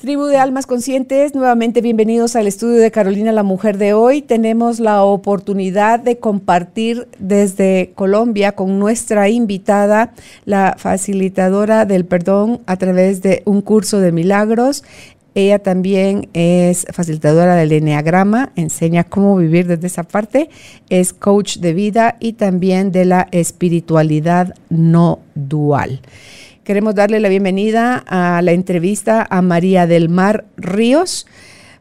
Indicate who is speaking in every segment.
Speaker 1: Tribu de Almas Conscientes, nuevamente bienvenidos al estudio de Carolina la Mujer de hoy. Tenemos la oportunidad de compartir desde Colombia con nuestra invitada, la facilitadora del perdón a través de un curso de milagros. Ella también es facilitadora del Enneagrama, enseña cómo vivir desde esa parte, es coach de vida y también de la espiritualidad no dual. Queremos darle la bienvenida a la entrevista a María del Mar Ríos.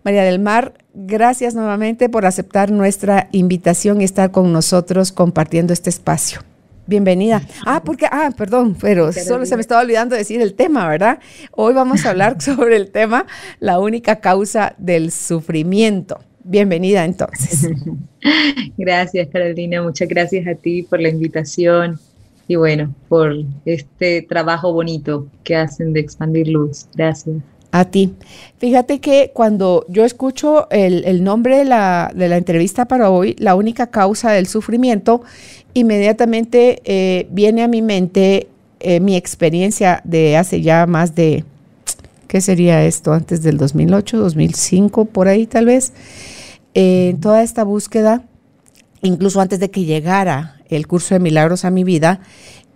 Speaker 1: María del Mar, gracias nuevamente por aceptar nuestra invitación y estar con nosotros compartiendo este espacio. Bienvenida. Ah, porque, ah, perdón, pero solo se me estaba olvidando decir el tema, ¿verdad? Hoy vamos a hablar sobre el tema, la única causa del sufrimiento. Bienvenida entonces.
Speaker 2: Gracias, Carolina. Muchas gracias a ti por la invitación y bueno, por este trabajo bonito que hacen de expandir luz. Gracias.
Speaker 1: A ti. Fíjate que cuando yo escucho el, nombre de la, de la, entrevista para hoy, la única causa del sufrimiento, inmediatamente eh, viene a mi mente eh, mi experiencia de hace ya más de, ¿qué sería esto? Antes del 2008, 2005, por ahí tal vez. Eh, en toda esta búsqueda, incluso antes de que llegara el curso de milagros a mi vida,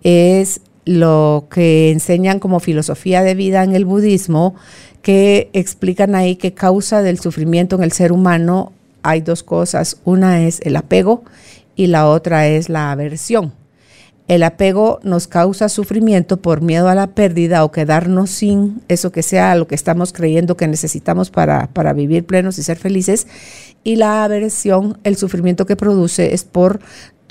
Speaker 1: es lo que enseñan como filosofía de vida en el budismo, que explican ahí que causa del sufrimiento en el ser humano hay dos cosas. Una es el apego y la otra es la aversión. El apego nos causa sufrimiento por miedo a la pérdida o quedarnos sin eso que sea lo que estamos creyendo que necesitamos para, para vivir plenos y ser felices. Y la aversión, el sufrimiento que produce es por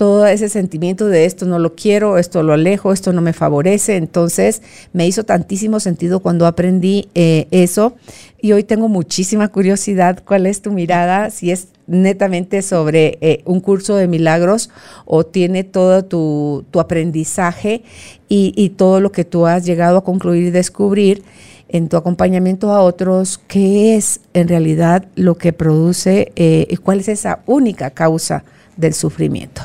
Speaker 1: todo ese sentimiento de esto no lo quiero, esto lo alejo, esto no me favorece. Entonces me hizo tantísimo sentido cuando aprendí eh, eso y hoy tengo muchísima curiosidad cuál es tu mirada, si es netamente sobre eh, un curso de milagros o tiene todo tu, aprendizaje y, todo lo que tú has llegado a concluir y descubrir en tu acompañamiento a otros, qué es en realidad lo que produce eh, y cuál es esa única causa del sufrimiento.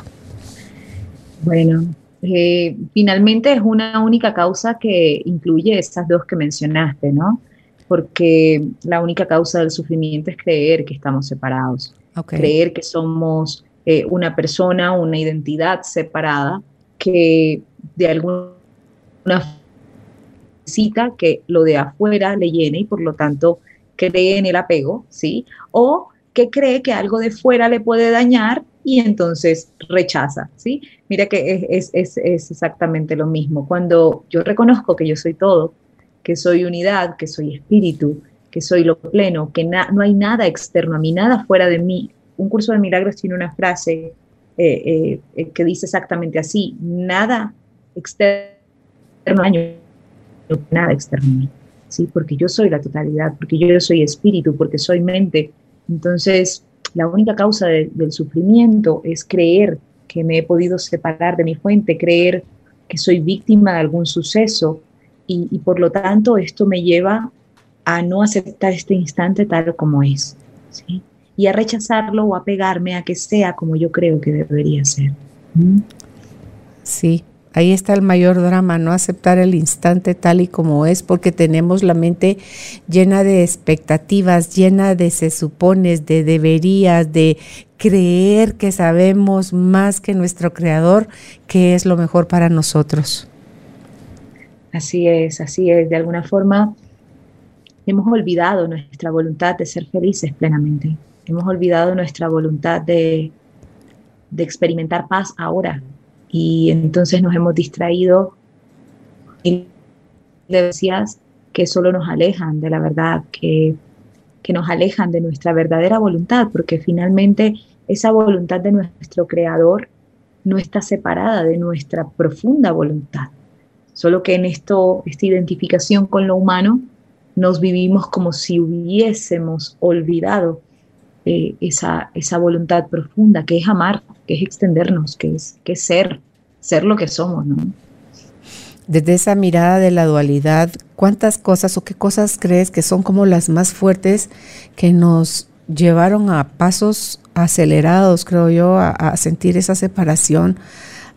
Speaker 2: Bueno, eh, finalmente es una única causa que incluye esas dos que mencionaste, ¿no? Porque la única causa del sufrimiento es creer que estamos separados, creer que somos eh, una persona, una identidad separada que de alguna necesita que lo de afuera le llene y por lo tanto cree en el apego, ¿sí? O que cree que algo de fuera le puede dañar y entonces rechaza, ¿sí? Mira que es, exactamente lo mismo. Cuando yo reconozco que yo soy todo, que soy unidad, que soy espíritu, que soy lo pleno, que no hay nada externo a mí, nada fuera de mí. Un curso de milagros tiene una frase eh, eh, que dice exactamente así, nada externo a mí, nada externo a mí, ¿sí? Porque yo soy la totalidad, porque yo soy espíritu, porque soy mente. Entonces, la única causa del sufrimiento es creer que me he podido separar de mi fuente, creer que soy víctima de algún suceso y, por lo tanto esto me lleva a no aceptar este instante tal como es y a rechazarlo o a pegarme a que sea como yo creo que debería ser.
Speaker 1: Sí, Ahí está el mayor drama, no aceptar el instante tal y como es, porque tenemos la mente llena de expectativas, llena de se supones, de deberías, de creer que sabemos más que nuestro creador, que es lo mejor para nosotros.
Speaker 2: Así es, así es. De alguna forma hemos olvidado nuestra voluntad de ser felices plenamente. Hemos olvidado nuestra voluntad de, de experimentar paz ahora, y entonces nos hemos distraído y decías que solo nos alejan de la verdad, que, que nos alejan de nuestra verdadera voluntad, porque finalmente esa voluntad de nuestro creador no está separada de nuestra profunda voluntad. Solo que en esto, esta identificación con lo humano, nos vivimos como si hubiésemos olvidado eh, esa, esa voluntad profunda, que es amar, que es extendernos, que es, que ser, ser lo que somos, ¿no?
Speaker 1: desde esa mirada de la dualidad, ¿cuántas cosas o qué cosas crees que son como las más fuertes que nos llevaron a pasos acelerados, creo yo, a, sentir esa separación,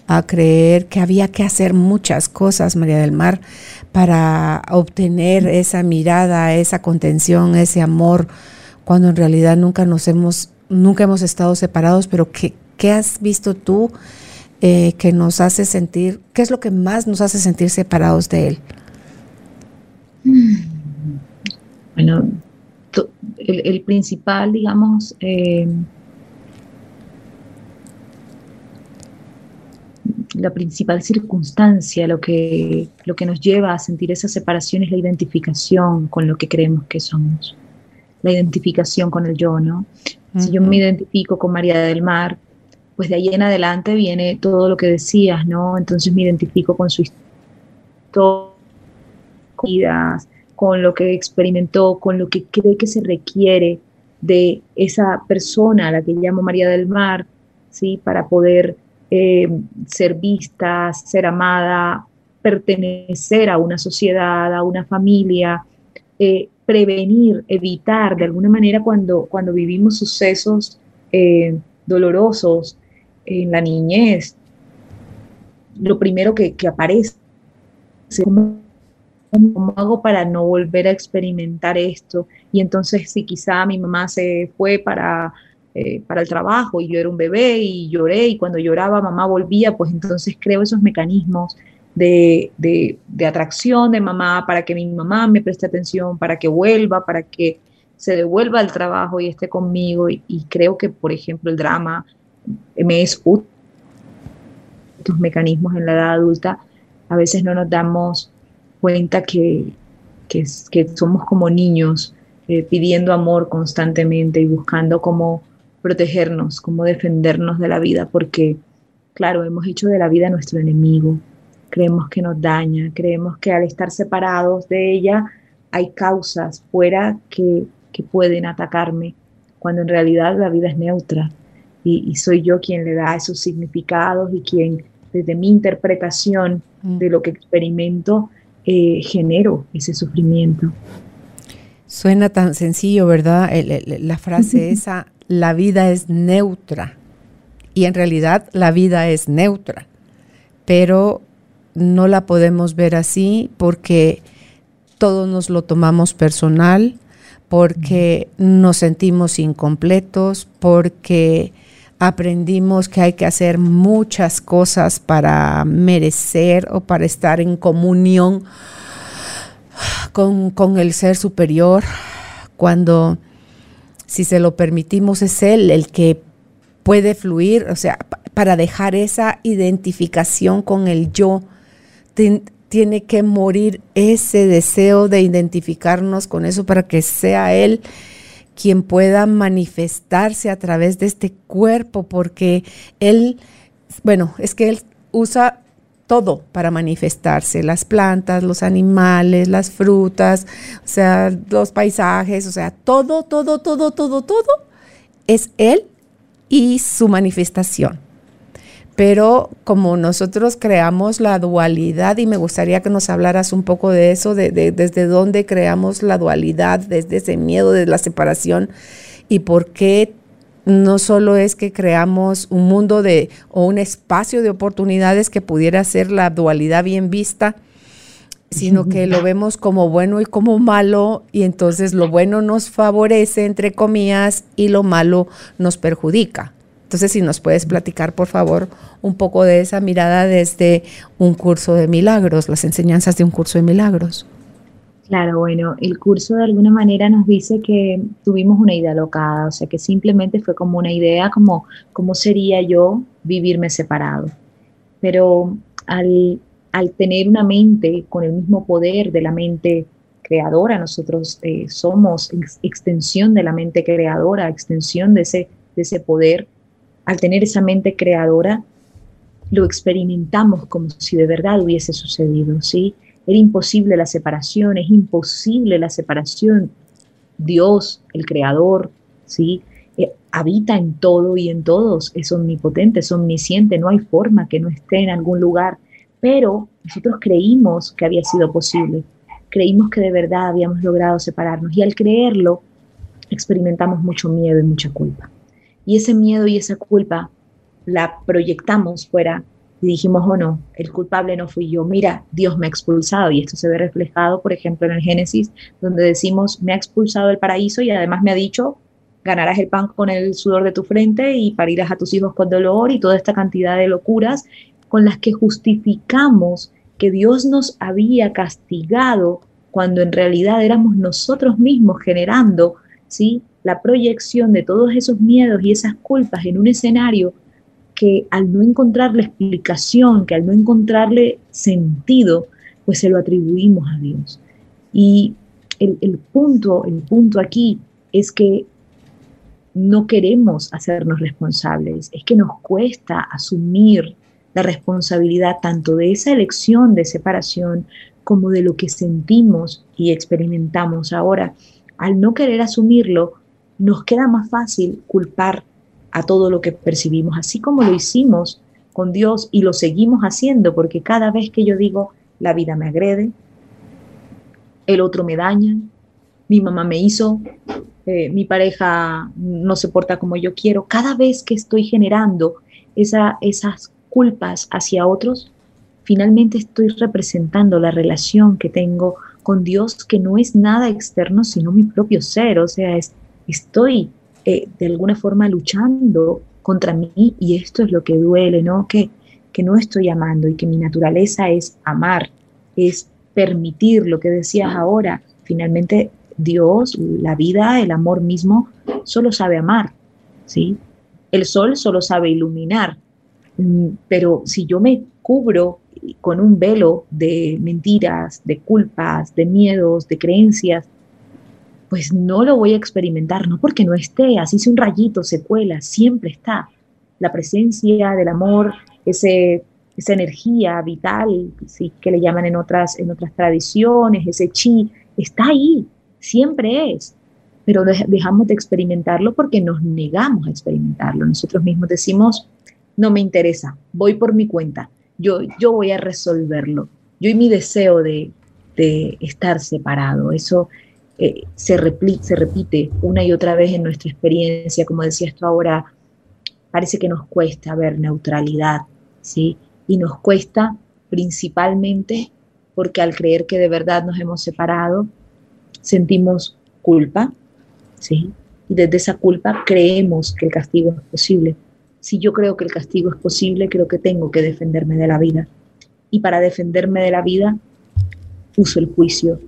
Speaker 1: a creer que había que hacer muchas cosas, María del Mar, para obtener esa mirada, esa contención, ese amor, cuando en realidad nunca nos hemos, nunca hemos estado separados, pero ¿qué, qué has visto tú eh, que nos hace sentir, qué es lo que más nos hace sentir separados de Él?
Speaker 2: Bueno, el, principal, digamos, eh, la principal circunstancia, lo que, lo que nos lleva a sentir esa separación es la identificación con lo que creemos que somos, la identificación con el yo, ¿no? Si yo me identifico con María del Mar, pues de ahí en adelante viene todo lo que decías, ¿no? Entonces me identifico con su historia, con lo que experimentó, con lo que cree que se requiere de esa persona la que llamo María del Mar, ¿sí? Para poder eh, ser vista, ser amada, pertenecer a una sociedad, a una familia, eh, prevenir, evitar de alguna manera cuando, cuando vivimos sucesos eh, dolorosos, en la niñez, lo primero que, aparece, ¿cómo, ¿cómo hago para no volver a experimentar esto? Y entonces si quizá mi mamá se fue para, eh, para el trabajo y yo era un bebé y lloré y cuando lloraba mamá volvía, pues entonces creo esos mecanismos de, de, atracción de mamá para que mi mamá me preste atención, para que vuelva, para que se devuelva al trabajo y esté conmigo. y, creo que, por ejemplo, el drama me es útil. Estos mecanismos en la edad adulta, a veces no nos damos cuenta que, que, somos como niños eh, pidiendo amor constantemente y buscando cómo protegernos, cómo defendernos de la vida, porque, claro, hemos hecho de la vida nuestro enemigo. Creemos que nos daña, creemos que al estar separados de ella hay causas fuera que, que pueden atacarme, cuando en realidad la vida es neutra y, soy yo quien le da esos significados y quien desde mi interpretación mm. de lo que experimento eh, genero ese sufrimiento.
Speaker 1: Suena tan sencillo, ¿verdad? la frase esa, la vida es neutra. Y en realidad la vida es neutra, pero no la podemos ver así porque todos nos lo tomamos personal, porque nos sentimos incompletos, porque aprendimos que hay que hacer muchas cosas para merecer o para estar en comunión con, el ser superior, cuando si se lo permitimos es Él el que puede fluir, o sea, para dejar esa identificación con el yo, tiene que morir ese deseo de identificarnos con eso para que sea Él quien pueda manifestarse a través de este cuerpo, porque Él, bueno, es que Él usa todo para manifestarse, las plantas, los animales, las frutas, o sea, los paisajes, o sea, todo, todo, todo, todo, todo es Él y su manifestación pero como nosotros creamos la dualidad y me gustaría que nos hablaras un poco de eso, de, desde dónde creamos la dualidad, desde ese miedo de la separación y por qué no solo es que creamos un mundo de o un espacio de oportunidades que pudiera ser la dualidad bien vista, sino que lo vemos como bueno y como malo y entonces lo bueno nos favorece entre comillas y lo malo nos perjudica. Entonces, si nos puedes platicar, por favor, un poco de esa mirada desde un curso de milagros, las enseñanzas de un curso de milagros.
Speaker 2: Claro, bueno, el curso de alguna manera nos dice que tuvimos una idea locada, o sea, que simplemente fue como una idea, como cómo sería yo vivirme separado. Pero al, tener una mente con el mismo poder de la mente creadora, nosotros eh, somos extensión de la mente creadora, extensión de ese, de ese poder al tener esa mente creadora, lo experimentamos como si de verdad hubiese sucedido, ¿sí? Era imposible la separación, es imposible la separación. Dios, el creador, ¿sí? Eh, habita en todo y en todos, es omnipotente, es omnisciente, no hay forma que no esté en algún lugar, pero nosotros creímos que había sido posible, creímos que de verdad habíamos logrado separarnos y al creerlo experimentamos mucho miedo y mucha culpa. Y ese miedo y esa culpa la proyectamos fuera y dijimos, oh no, el culpable no fui yo, mira, Dios me ha expulsado. Y esto se ve reflejado, por ejemplo, en el Génesis, donde decimos, me ha expulsado del paraíso y además me ha dicho, ganarás el pan con el sudor de tu frente y parirás a tus hijos con dolor y toda esta cantidad de locuras con las que justificamos que Dios nos había castigado cuando en realidad éramos nosotros mismos generando ¿sí? La proyección de todos esos miedos y esas culpas en un escenario que al no encontrarle explicación, que al no encontrarle sentido, pues se lo atribuimos a Dios. Y el, el punto, el punto aquí es que no queremos hacernos responsables, es que nos cuesta asumir la responsabilidad tanto de esa elección de separación como de lo que sentimos y experimentamos ahora. Al no querer asumirlo, nos queda más fácil culpar a todo lo que percibimos, así como lo hicimos con Dios y lo seguimos haciendo, porque cada vez que yo digo, la vida me agrede, el otro me daña, mi mamá me hizo, eh, mi pareja no se porta como yo quiero, cada vez que estoy generando esa, esas culpas hacia otros, finalmente estoy representando la relación que tengo con Dios, que no es nada externo, sino mi propio ser, o sea, es, estoy eh, de alguna forma luchando contra mí y esto es lo que duele, ¿no? Que, que no estoy amando y que mi naturaleza es amar, es permitir lo que decías ahora. Finalmente, Dios, la vida, el amor mismo, solo sabe amar, ¿sí? El sol solo sabe iluminar, mm, pero si yo me cubro con un velo de mentiras, de culpas, de miedos, de creencias, pues no lo voy a experimentar, no porque no esté, así sea un rayito, se cuela, siempre está. La presencia del amor, ese, esa energía vital, ¿sí? que le llaman en otras, en otras tradiciones, ese chi, está ahí, siempre es, pero dejamos de experimentarlo porque nos negamos a experimentarlo. Nosotros mismos decimos, no me interesa, voy por mi cuenta, yo, yo voy a resolverlo. Yo y mi deseo de, de estar separado, eso eh, se, repite una y otra vez en nuestra experiencia, como decías tú ahora, parece que nos cuesta ver neutralidad, ¿sí? Y nos cuesta principalmente porque al creer que de verdad nos hemos separado, sentimos culpa, ¿sí? Y desde esa culpa creemos que el castigo es posible. Si yo creo que el castigo es posible, creo que tengo que defenderme de la vida. Y para defenderme de la vida, uso el juicio.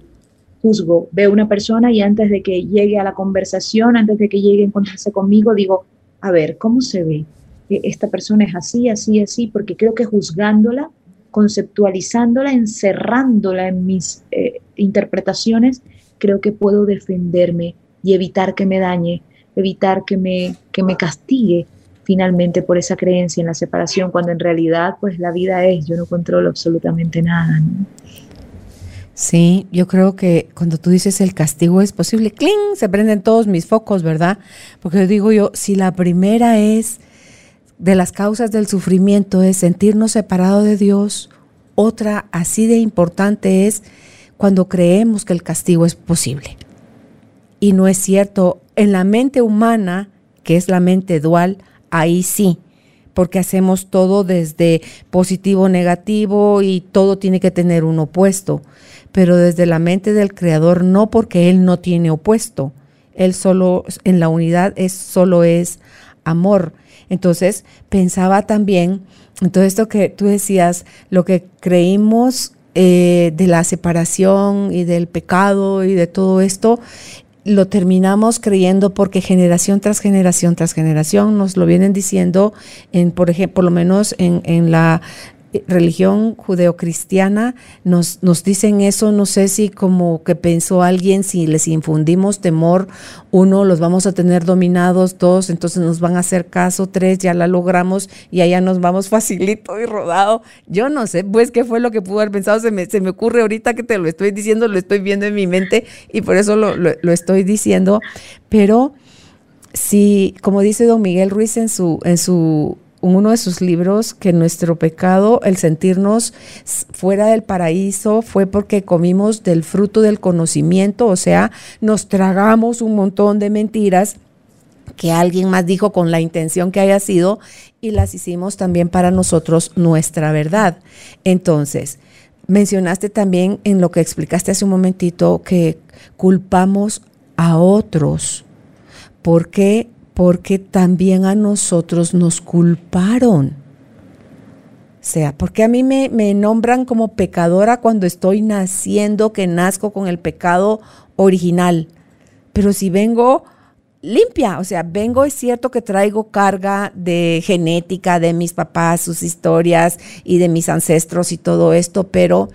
Speaker 2: Juzgo, veo una persona y antes de que llegue a la conversación, antes de que llegue a encontrarse conmigo, digo, a ver, ¿cómo se ve? Esta persona es así, así, así, porque creo que juzgándola, conceptualizándola, encerrándola en mis eh, interpretaciones, creo que puedo defenderme y evitar que me dañe, evitar que me, que me castigue finalmente por esa creencia en la separación, cuando en realidad pues la vida es, yo no controlo absolutamente nada.
Speaker 1: Sí, yo creo que cuando tú dices el castigo es posible, ¡cling! se prenden todos mis focos, ¿verdad? Porque digo yo, si la primera es de las causas del sufrimiento es sentirnos separados de Dios, otra así de importante es cuando creemos que el castigo es posible. Y no es cierto, en la mente humana, que es la mente dual, ahí sí, porque hacemos todo desde positivo, negativo y todo tiene que tener un opuesto, pero desde la mente del creador no porque él no tiene opuesto, él solo en la unidad es solo es amor. Entonces, pensaba también en todo esto que tú decías, lo que creímos eh, de la separación y del pecado y de todo esto, lo terminamos creyendo porque generación tras generación tras generación nos lo vienen diciendo, en, por ejemplo, por lo menos en, en la religión judeocristiana nos, nos dicen eso, no sé si como que pensó alguien, si les infundimos temor, uno, los vamos a tener dominados, dos, entonces nos van a hacer caso, tres, ya la logramos y allá nos vamos facilito y rodado. Yo no sé, pues qué fue lo que pudo haber pensado, se me, se me ocurre ahorita que te lo estoy diciendo, lo estoy viendo en mi mente y por eso lo, lo, estoy diciendo, pero si, como dice don Miguel Ruiz en su, en su uno de sus libros que nuestro pecado, el sentirnos fuera del paraíso, fue porque comimos del fruto del conocimiento, o sea, nos tragamos un montón de mentiras que alguien más dijo con la intención que haya sido y las hicimos también para nosotros nuestra verdad. Entonces, mencionaste también en lo que explicaste hace un momentito que culpamos a otros. ¿Por qué? Porque también a nosotros nos culparon. O sea, porque a mí me, me nombran como pecadora cuando estoy naciendo, que nazco con el pecado original. Pero si vengo limpia, o sea, vengo, es cierto que traigo carga de genética de mis papás, sus historias y de mis ancestros y todo esto, pero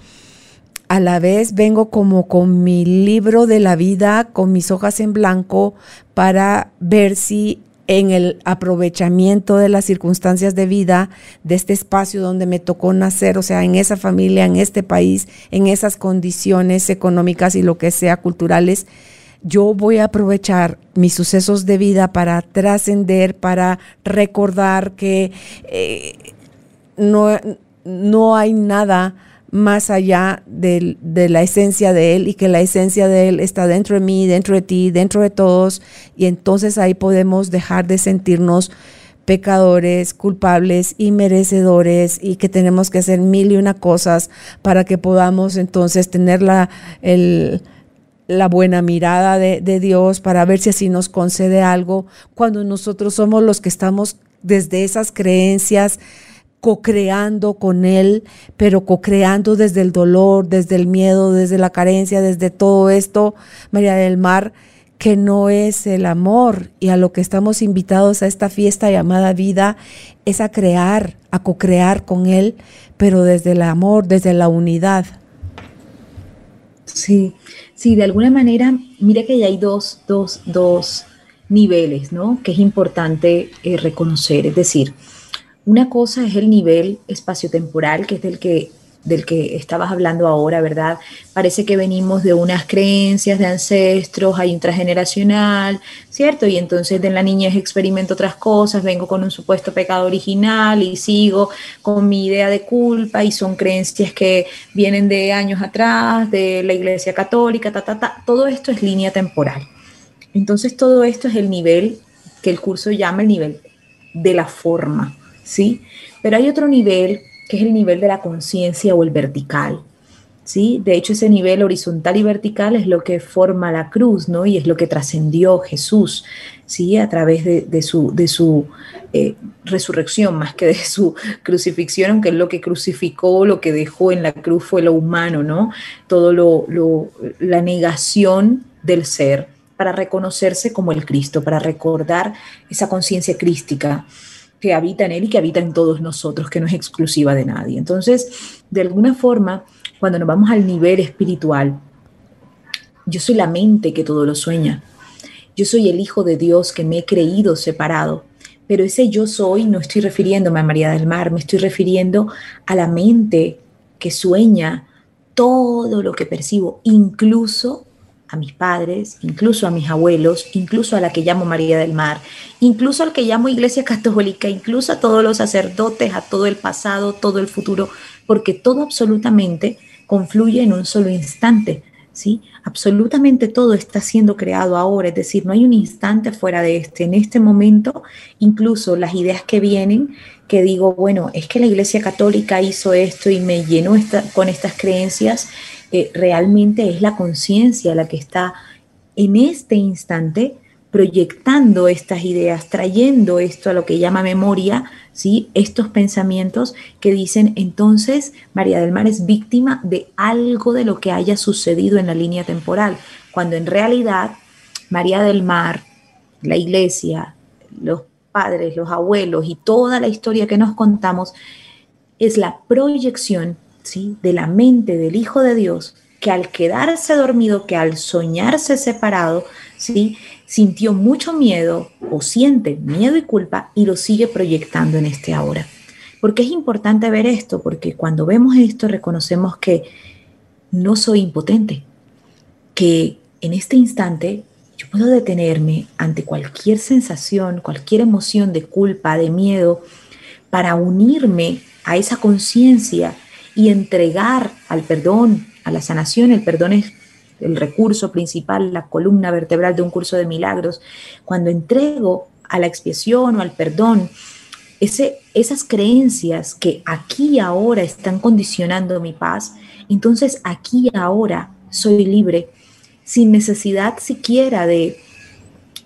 Speaker 1: a la vez vengo como con mi libro de la vida, con mis hojas en blanco, para ver si en el aprovechamiento de las circunstancias de vida de este espacio donde me tocó nacer, o sea, en esa familia, en este país, en esas condiciones económicas y lo que sea culturales, yo voy a aprovechar mis sucesos de vida para trascender, para recordar que eh, no, no, hay nada más allá de, la esencia de Él y que la esencia de Él está dentro de mí, dentro de ti, dentro de todos. Y entonces ahí podemos dejar de sentirnos pecadores, culpables y merecedores y que tenemos que hacer mil y una cosas para que podamos entonces tener la, la buena mirada de, Dios para ver si así nos concede algo, cuando nosotros somos los que estamos desde esas creencias co-creando con Él, pero co-creando desde el dolor, desde el miedo, desde la carencia, desde todo esto, María del Mar, que no es el amor y a lo que estamos invitados a esta fiesta llamada vida es a crear, a co-crear con Él, pero desde el amor, desde la unidad.
Speaker 2: Sí, Sí, de alguna manera, mira que ya hay dos, dos, dos niveles, ¿no? Que es importante eh, reconocer. Es decir, una cosa es el nivel espaciotemporal, que es del que del que estabas hablando ahora, ¿verdad? Parece que venimos de unas creencias de ancestros, hay un transgeneracional, ¿cierto? Y entonces de la niñez experimento otras cosas, vengo con un supuesto pecado original y sigo con mi idea de culpa y son creencias que vienen de años atrás, de la iglesia católica, ta, ta, ta. Todo esto es línea temporal. Entonces todo esto es el nivel que el curso llama el nivel de la forma, ¿sí? Pero hay otro nivel que es el nivel de la conciencia o el vertical. ¿sí? De hecho, ese nivel horizontal y vertical es lo que forma la cruz, ¿no? Y es lo que trascendió Jesús, ¿sí? A través de, su, de su eh, resurrección, más que de su crucifixión, aunque lo que crucificó, lo que dejó en la cruz fue lo humano, ¿no? Todo lo, lo la negación del ser para reconocerse como el Cristo, para recordar esa conciencia crística que habita en Él y que habita en todos nosotros, que no es exclusiva de nadie. Entonces, de alguna forma, cuando nos vamos al nivel espiritual, yo soy la mente que todo lo sueña. Yo soy el Hijo de Dios que me he creído separado. Pero ese yo soy no estoy refiriéndome a María del Mar, me estoy refiriendo a la mente que sueña todo lo que percibo, incluso a mis padres, incluso a mis abuelos, incluso a la que llamo María del Mar, incluso al que llamo Iglesia Católica, incluso a todos los sacerdotes, a todo el pasado, todo el futuro, porque todo absolutamente confluye en un solo instante. ¿Sí? Absolutamente todo está siendo creado ahora, es decir, no hay un instante fuera de este. En este momento, incluso las ideas que vienen, que digo, bueno, es que la Iglesia Católica hizo esto y me llenó con estas creencias, realmente es la conciencia la que está en este instante proyectando estas ideas, trayendo esto a lo que llama memoria, ¿sí? estos pensamientos que dicen entonces María del Mar es víctima de algo de lo que haya sucedido en la línea temporal, cuando en realidad María del Mar, la iglesia, los padres, los abuelos y toda la historia que nos contamos es la proyección de la mente del Hijo de Dios, que al quedarse dormido, que al soñarse separado, ¿sí? sintió mucho miedo o siente miedo y culpa y lo sigue proyectando en este ahora. Porque es importante ver esto, porque cuando vemos esto reconocemos que no soy impotente, que en este instante yo puedo detenerme ante cualquier sensación, cualquier emoción de culpa, de miedo, para unirme a esa conciencia y entregar al perdón, a la sanación. El perdón es el recurso principal, la columna vertebral de un curso de milagros. Cuando entrego a la expiación o al perdón, ese, esas creencias que aquí ahora están condicionando mi paz, entonces aquí ahora soy libre, sin necesidad siquiera de,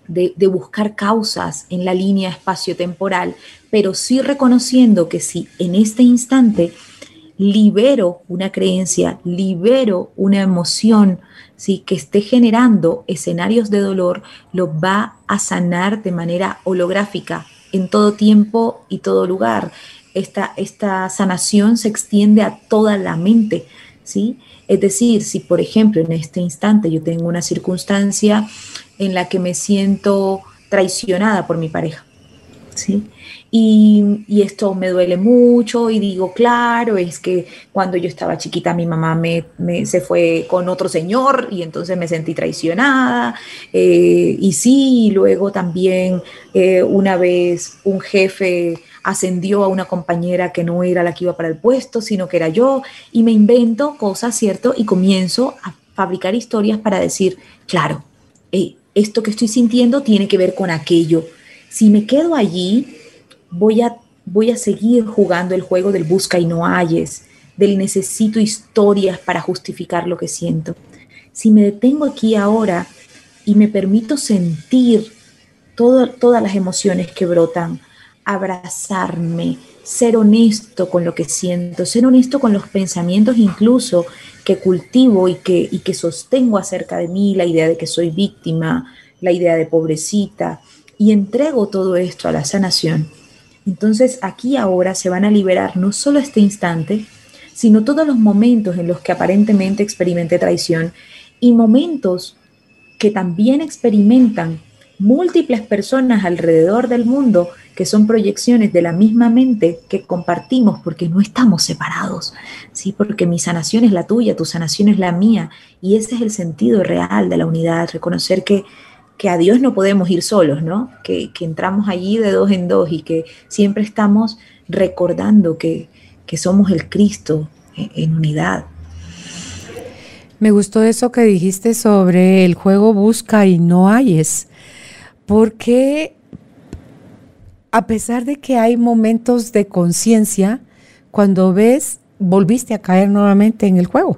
Speaker 2: de buscar causas en la línea espacio-temporal, pero sí reconociendo que si en este instante libero una creencia, libero una emoción, ¿sí? que esté generando escenarios de dolor, lo va a sanar de manera holográfica en todo tiempo y todo lugar. Esta, esta sanación se extiende a toda la mente, ¿sí? Es decir, si por ejemplo en este instante yo tengo una circunstancia en la que me siento traicionada por mi pareja, ¿sí? Y, esto me duele mucho y digo, claro, es que cuando yo estaba chiquita mi mamá me, se fue con otro señor y entonces me sentí traicionada. Eh, y sí, luego también eh, una vez un jefe ascendió a una compañera que no era la que iba para el puesto, sino que era yo, y me invento cosas, ¿cierto? Y comienzo a fabricar historias para decir, claro, esto que estoy sintiendo tiene que ver con aquello. Si me quedo allí, voy a, voy a seguir jugando el juego del busca y no halles, del necesito historias para justificar lo que siento. Si me detengo aquí ahora y me permito sentir todas las emociones que brotan, abrazarme, ser honesto con lo que siento, ser honesto con los pensamientos incluso que cultivo y que, y que sostengo acerca de mí, la idea de que soy víctima, la idea de pobrecita, y entrego todo esto a la sanación entonces aquí ahora se van a liberar no solo este instante, sino todos los momentos en los que aparentemente experimenté traición y momentos que también experimentan múltiples personas alrededor del mundo que son proyecciones de la misma mente que compartimos porque no estamos separados, ¿sí? porque mi sanación es la tuya, tu sanación es la mía y ese es el sentido real de la unidad, reconocer que que a Dios no podemos ir solos, ¿no? Que, entramos allí de dos en dos y que siempre estamos recordando que, somos el Cristo en, en unidad.
Speaker 1: Me gustó eso que dijiste sobre el juego busca y no hayes, porque a pesar de que hay momentos de conciencia, cuando ves, volviste a caer nuevamente en el juego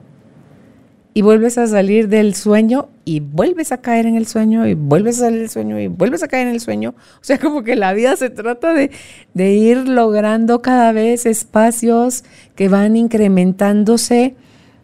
Speaker 1: y vuelves a salir del sueño y vuelves a caer en el sueño y vuelves a salir del sueño y vuelves a caer en el sueño. O sea, como que la vida se trata de, ir logrando cada vez espacios que van incrementándose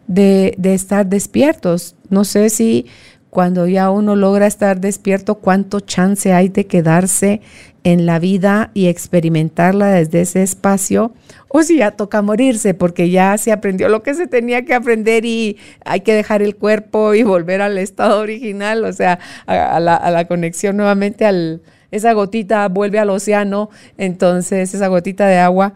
Speaker 1: de, de estar despiertos. No sé si cuando ya uno logra estar despierto, cuánto chance hay de quedarse en la vida y experimentarla desde ese espacio, o si ya toca morirse porque ya se aprendió lo que se tenía que aprender y hay que dejar el cuerpo y volver al estado original, o sea, a, la, conexión nuevamente al, esa gotita vuelve al océano, entonces esa gotita de agua.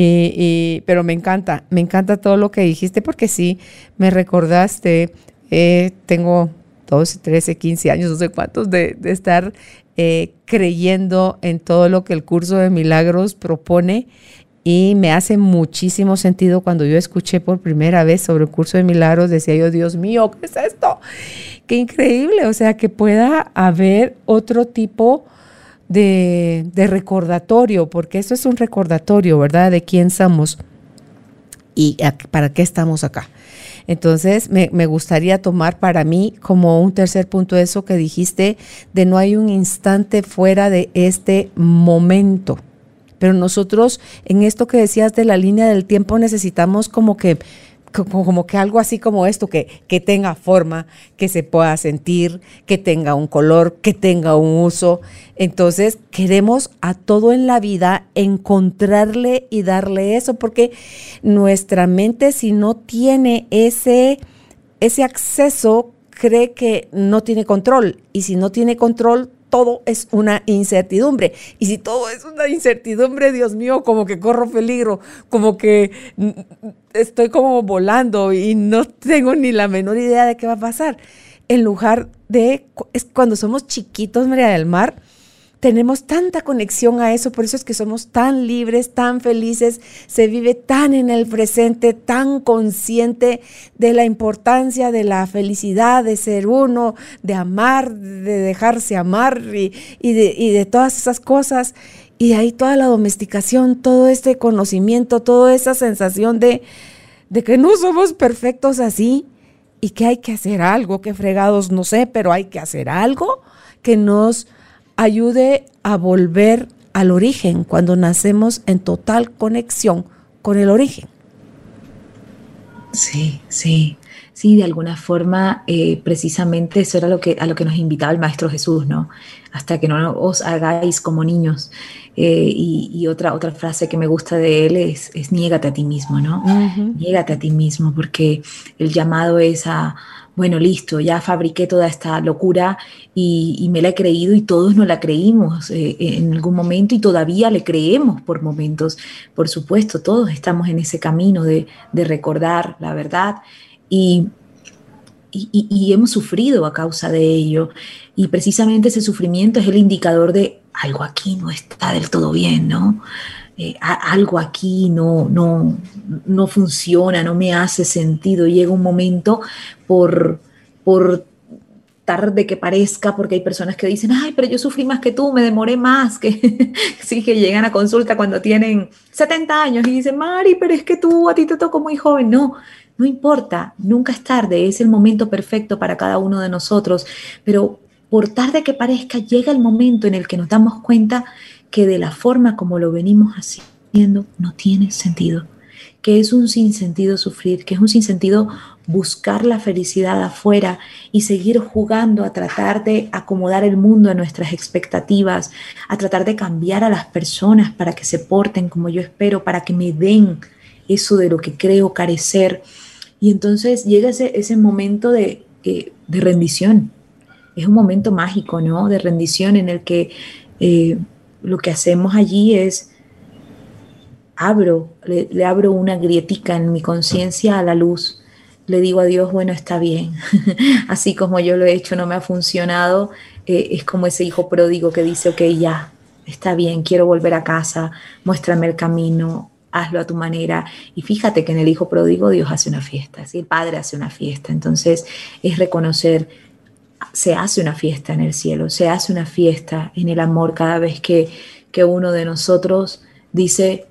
Speaker 1: Y, pero me encanta, me encanta todo lo que dijiste porque sí, me recordaste, eh, tengo 12, 13, 15 años, no sé cuántos, de, estar eh, creyendo en todo lo que el curso de milagros propone. Y me hace muchísimo sentido cuando yo escuché por primera vez sobre el curso de milagros, decía yo, Dios mío, ¿qué es esto? Qué increíble, o sea, que pueda haber otro tipo de, de recordatorio, porque esto es un recordatorio, ¿verdad? De quién somos y para qué estamos acá. Entonces, me, gustaría tomar para mí como un tercer punto eso que dijiste, de no hay un instante fuera de este momento. Pero nosotros, en esto que decías de la línea del tiempo, necesitamos como que como, que algo así como esto, que, que tenga forma, que se pueda sentir, que tenga un color, que tenga un uso. Entonces queremos a todo en la vida encontrarle y darle eso, porque nuestra mente si no tiene ese, ese acceso, cree que no tiene control. Y si no tiene control, todo es una incertidumbre. Y si todo es una incertidumbre, Dios mío, como que corro peligro, como que estoy como volando y no tengo ni la menor idea de qué va a pasar. En lugar de, es cuando somos chiquitos, María del Mar, tenemos tanta conexión a eso, por eso es que somos tan libres, tan felices, se vive tan en el presente, tan consciente de la importancia de la felicidad, de ser uno, de amar, de dejarse amar y, de, todas esas cosas. Y ahí toda la domesticación, todo este conocimiento, toda esa sensación de, de que no somos perfectos así y que hay que hacer algo, que fregados no sé, pero hay que hacer algo que nos ayude a volver al origen cuando nacemos en total conexión con el origen.
Speaker 2: Sí, sí. Sí, de alguna forma, eh, precisamente eso era lo que, a lo que nos invitaba el Maestro Jesús, ¿no? Hasta que no os hagáis como niños. Eh, y, otra, otra frase que me gusta de él es, es niégate a ti mismo, ¿no? Niégate a ti mismo, porque el llamado es a, bueno, listo, ya fabriqué toda esta locura y, me la he creído y todos no la creímos eh, en algún momento y todavía le creemos por momentos. Por supuesto, todos estamos en ese camino de, recordar la verdad y, y, hemos sufrido a causa de ello. Y precisamente ese sufrimiento es el indicador de algo aquí no está del todo bien, ¿no? Eh, algo aquí no, no, no funciona, no me hace sentido. Llega un momento por, por tarde que parezca, porque hay personas que dicen, ay, pero yo sufrí más que tú, me demoré más, que sí, que llegan a consulta cuando tienen 70 años y dicen, Mari, pero es que tú a ti te tocó muy joven. No, no importa, nunca es tarde, es el momento perfecto para cada uno de nosotros, pero por tarde que parezca, llega el momento en el que nos damos cuenta que de la forma como lo venimos haciendo no tiene sentido, que es un sinsentido sufrir, que es un sinsentido buscar la felicidad afuera y seguir jugando a tratar de acomodar el mundo a nuestras expectativas, a tratar de cambiar a las personas para que se porten como yo espero, para que me den eso de lo que creo carecer y entonces llega ese, momento de, eh, de, rendición. Es un momento mágico, ¿no? De rendición en el que eh, lo que hacemos allí es abro, le, abro una grietica en mi conciencia a la luz. Le digo a Dios, bueno, está bien. Así como yo lo he hecho, no me ha funcionado. Eh, es como ese hijo pródigo que dice, ok, ya, está bien, quiero volver a casa, muéstrame el camino, hazlo a tu manera. Y fíjate que en el Hijo Pródigo Dios hace una fiesta, ¿sí? el Padre hace una fiesta. Entonces es reconocer, se hace una fiesta en el cielo, se hace una fiesta en el amor cada vez que, que uno de nosotros dice,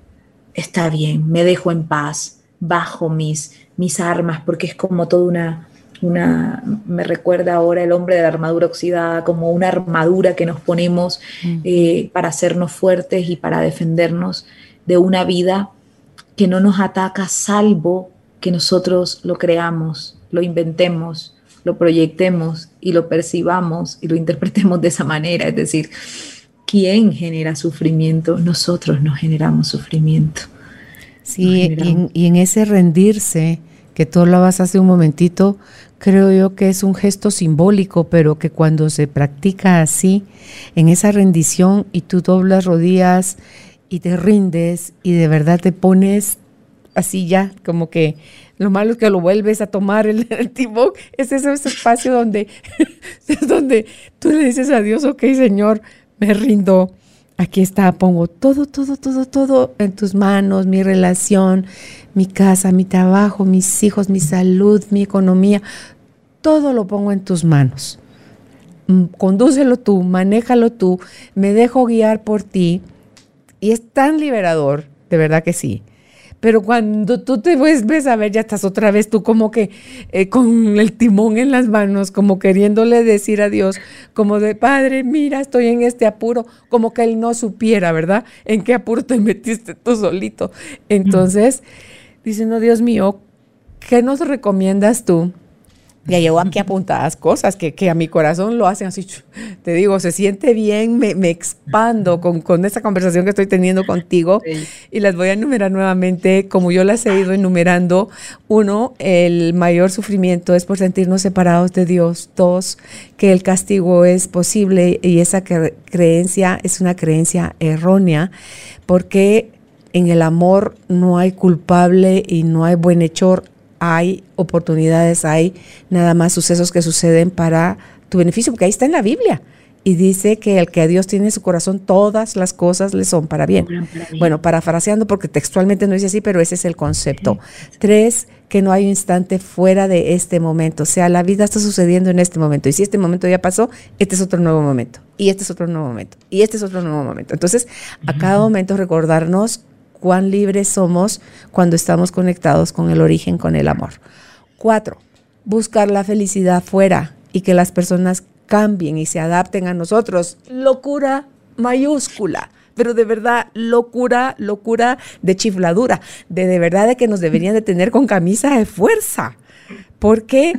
Speaker 2: está bien, me dejo en paz, bajo mis, mis armas, porque es como toda una, una, me recuerda ahora el hombre de la armadura oxidada como una armadura que nos ponemos mm. eh, para hacernos fuertes y para defendernos de una vida que no nos ataca salvo que nosotros lo creamos, lo inventemos, lo proyectemos y lo percibamos y lo interpretemos de esa manera. Es decir, ¿quién genera sufrimiento? Nosotros nos generamos sufrimiento.
Speaker 1: Sí, Y, en, ese rendirse, que tú hablabas hace un momentito, creo yo que es un gesto simbólico, pero que cuando se practica así, en esa rendición y tú doblas rodillas y te rindes y de verdad te pones así ya, como que lo malo es que lo vuelves a tomar el, timón, es ese, espacio donde, es donde tú le dices a Dios, ok Señor, me rindo, aquí está, pongo todo, todo, todo, todo en tus manos, mi relación, mi casa, mi trabajo, mis hijos, mi salud, mi economía, todo lo pongo en tus manos. Mm, condúcelo tú, manéjalo tú, me dejo guiar por ti. Y es tan liberador, de verdad que sí. Pero cuando tú te ves, a ver, ya estás otra vez tú como que eh, con el timón en las manos, como queriéndole decir a Dios, como de, Padre, mira, estoy en este apuro, como que Él no supiera, ¿verdad? En qué apuro te metiste tú solito. Entonces, diciendo, Dios mío, ¿qué nos recomiendas tú? Ya llevo aquí apuntadas cosas que, que, a mi corazón lo hacen así. Te digo, se siente bien, me, me expando con, con, esta conversación que estoy teniendo contigo y las voy a enumerar nuevamente como yo las he ido enumerando. Uno, el mayor sufrimiento es por sentirnos separados de Dios. Dos, que el castigo es posible y esa creencia es una creencia errónea porque en el amor no hay culpable y no hay buenhechor hay oportunidades, hay nada más sucesos que suceden para tu beneficio, porque ahí está en la Biblia. y dice que el que a Dios tiene en su corazón, todas las cosas le son para bien. Bueno, parafraseando porque textualmente no dice así, pero ese es el concepto. Tres, que no hay un instante fuera de este momento. O sea, la vida está sucediendo en este momento. Y si este momento ya pasó, este es otro nuevo momento. Y este es otro nuevo momento. Y este es otro nuevo momento. Entonces, a cada momento recordarnos cuán libres somos cuando estamos conectados con el origen, con el amor. Cuatro, buscar la felicidad fuera y que las personas cambien y se adapten a nosotros. Locura mayúscula pero de verdad, locura, locura de chifladura, de de verdad de que nos deberían de tener con camisa de fuerza, porque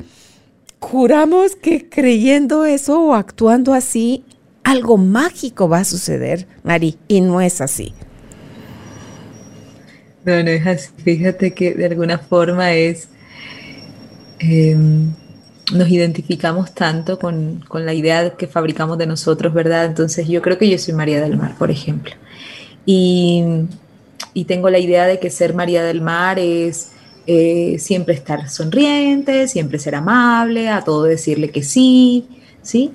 Speaker 1: juramos que creyendo eso o actuando así, algo mágico va a suceder, Mari, y no es así.
Speaker 2: No, no es así. Fíjate que de alguna forma es... Em, nos identificamos tanto con, la idea que fabricamos de nosotros, ¿verdad? Entonces yo creo que yo soy María del Mar, por ejemplo. Y, tengo la idea de que ser María del Mar es eh, siempre estar sonriente, siempre ser amable, a todo decirle que sí, ¿sí?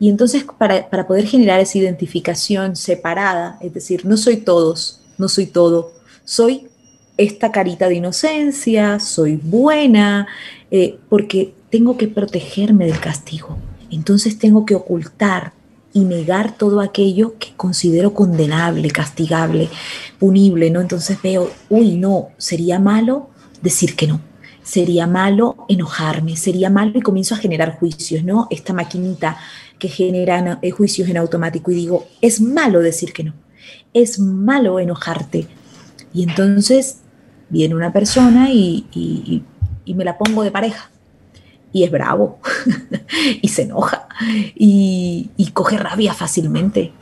Speaker 2: Y entonces para, para poder generar esa identificación separada, es decir, no soy todos, no soy todo, soy esta carita de inocencia, soy buena, eh, porque tengo que protegerme del castigo. Entonces tengo que ocultar y negar todo aquello que considero condenable, castigable, punible, ¿no? Entonces veo, uy, no, sería malo decir que no. Sería malo enojarme, sería malo y comienzo a generar juicios, ¿no? Esta maquinita que genera eh, juicios en automático y digo, es malo decir que no, es malo enojarte. Y entonces viene una persona y, y me la pongo de pareja y es bravo y se enoja y, coge rabia fácilmente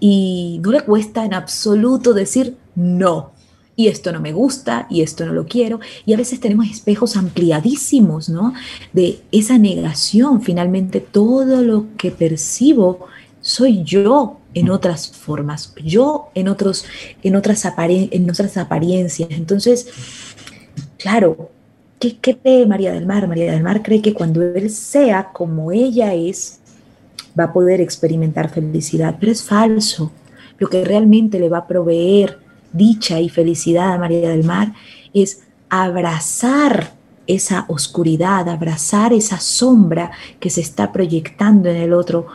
Speaker 2: y no le cuesta en absoluto decir no. Y esto no me gusta, y esto no lo quiero. Y a veces tenemos espejos ampliadísimos, ¿no? De esa negación. Finalmente, todo lo que percibo soy yo en otras formas, yo en, otros, en, otras, en otras apariencias. Entonces, claro, ¿Qué cree María del Mar? María del Mar cree que cuando él sea como ella es, va a poder experimentar felicidad, pero es falso. Lo que realmente le va a proveer dicha y felicidad a María del Mar es abrazar esa oscuridad, abrazar esa sombra que se está proyectando en el otro,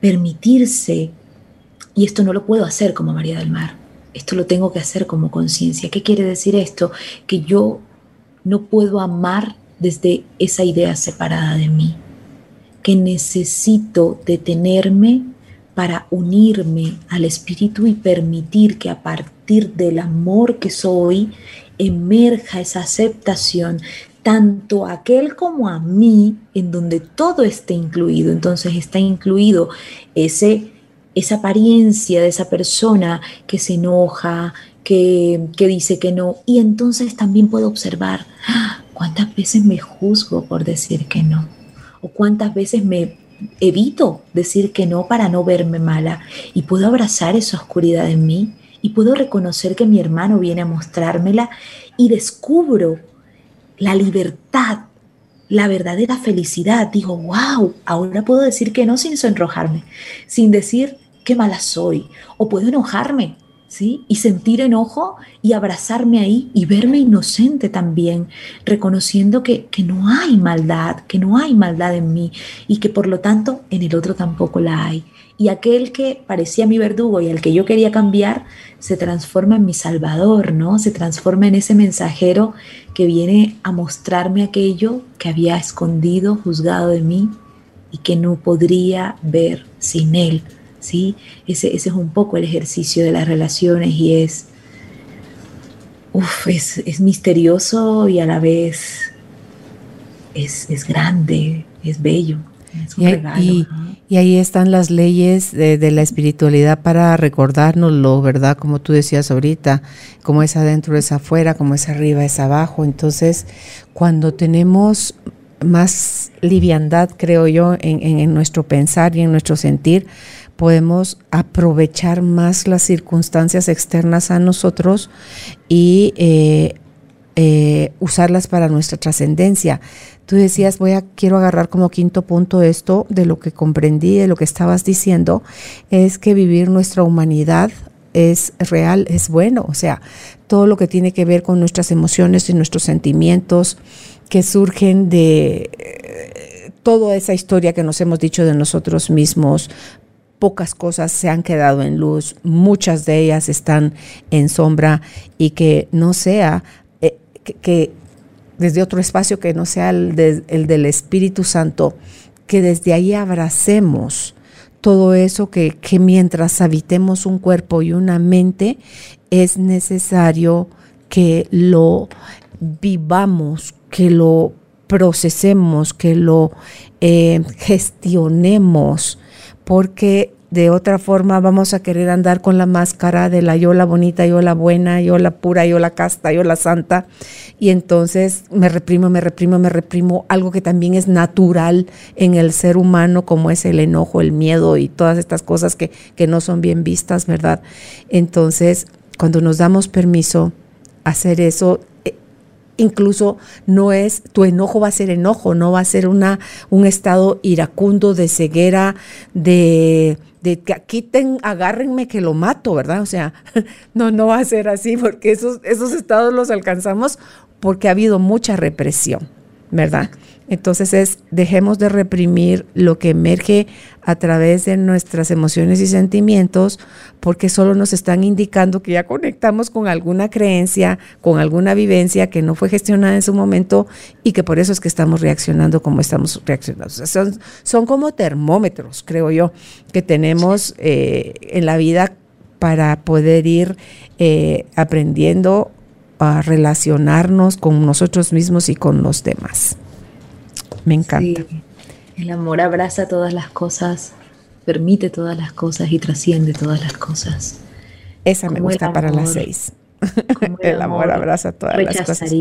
Speaker 2: permitirse, y esto no lo puedo hacer como María del Mar, esto lo tengo que hacer como conciencia. ¿Qué quiere decir esto? Que yo no puedo amar desde esa idea separada de mí, que necesito detenerme para unirme al Espíritu y permitir que a partir del amor que soy emerja esa aceptación tanto a aquel como a mí, en donde todo esté incluido. Entonces está incluido ese, esa apariencia de esa persona que se enoja, que, dice que no. Y entonces también puedo observar ¡ah! cuántas veces me juzgo por decir que no. O cuántas veces me evito decir que no para no verme mala. Y puedo abrazar esa oscuridad en mí. Y puedo reconocer que mi hermano viene a mostrármela. Y descubro la libertad la verdadera felicidad. Digo, wow, ahora puedo decir que no sin sonrojarme, sin decir qué mala soy. O puedo enojarme y sentir enojo y abrazarme ahí y verme inocente también, reconociendo que, que, no hay maldad, que no hay maldad en mí y que por lo tanto en el otro tampoco la hay. Y aquel que parecía mi verdugo y al que yo quería cambiar, se transforma en mi salvador, ¿no? Se transforma en ese mensajero que viene a mostrarme aquello que había escondido, juzgado de mí y que no podría ver sin él ¿sí? Ese, ese es un poco el ejercicio de las relaciones y es, es, misterioso y a la vez es, grande, es bello. Es un
Speaker 1: y, regalo, y, ahí están las leyes de, la espiritualidad para recordárnoslo, ¿verdad? Como tú decías ahorita, como es adentro es afuera, como es arriba es abajo. Entonces, cuando tenemos más liviandad, creo yo, en, en nuestro pensar y en nuestro sentir, podemos aprovechar más las circunstancias externas a nosotros y eh, eh, usarlas para nuestra trascendencia. Tú decías, voy a, quiero agarrar como quinto punto esto de lo que comprendí, de lo que estabas diciendo, es que vivir nuestra humanidad es real, es bueno, o sea, todo lo que tiene que ver con nuestras emociones y nuestros sentimientos que surgen de eh, toda esa historia que nos hemos dicho de nosotros mismos, pocas cosas se han quedado en luz, muchas de ellas están en sombra y que no sea que, desde otro espacio que no sea el, del Espíritu Santo, que desde ahí abracemos todo eso que, que mientras habitemos un cuerpo y una mente, es necesario que lo vivamos, que lo procesemos, que lo eh, gestionemos, porque de otra forma vamos a querer andar con la máscara de la yo la bonita, yo la buena, yo la pura, yo la casta, yo la santa. Y entonces me reprimo, me reprimo, me reprimo, algo que también es natural en el ser humano, como es el enojo, el miedo y todas estas cosas que, que no son bien vistas, ¿verdad? Entonces, cuando nos damos permiso a hacer eso, eh, incluso no es, tu enojo va a ser enojo, no va a ser una, un estado iracundo de ceguera, de de que quiten, agárrenme que lo mato, ¿verdad? O sea, no, no va a ser así porque esos, esos estados los alcanzamos porque ha habido mucha represión, ¿verdad? Entonces es, dejemos de reprimir lo que emerge a través de nuestras emociones y sentimientos, porque solo nos están indicando que ya conectamos con alguna creencia, con alguna vivencia que no fue gestionada en su momento y que por eso es que estamos reaccionando como estamos reaccionando. son, son como termómetros, creo yo, que tenemos eh, en la vida para poder ir eh, aprendiendo a relacionarnos con nosotros mismos y con los demás. Me encanta.
Speaker 2: El amor abraza todas las cosas, permite todas las cosas y trasciende todas las cosas.
Speaker 1: Esa me gusta para las seis. El, amor, abraza todas las cosas.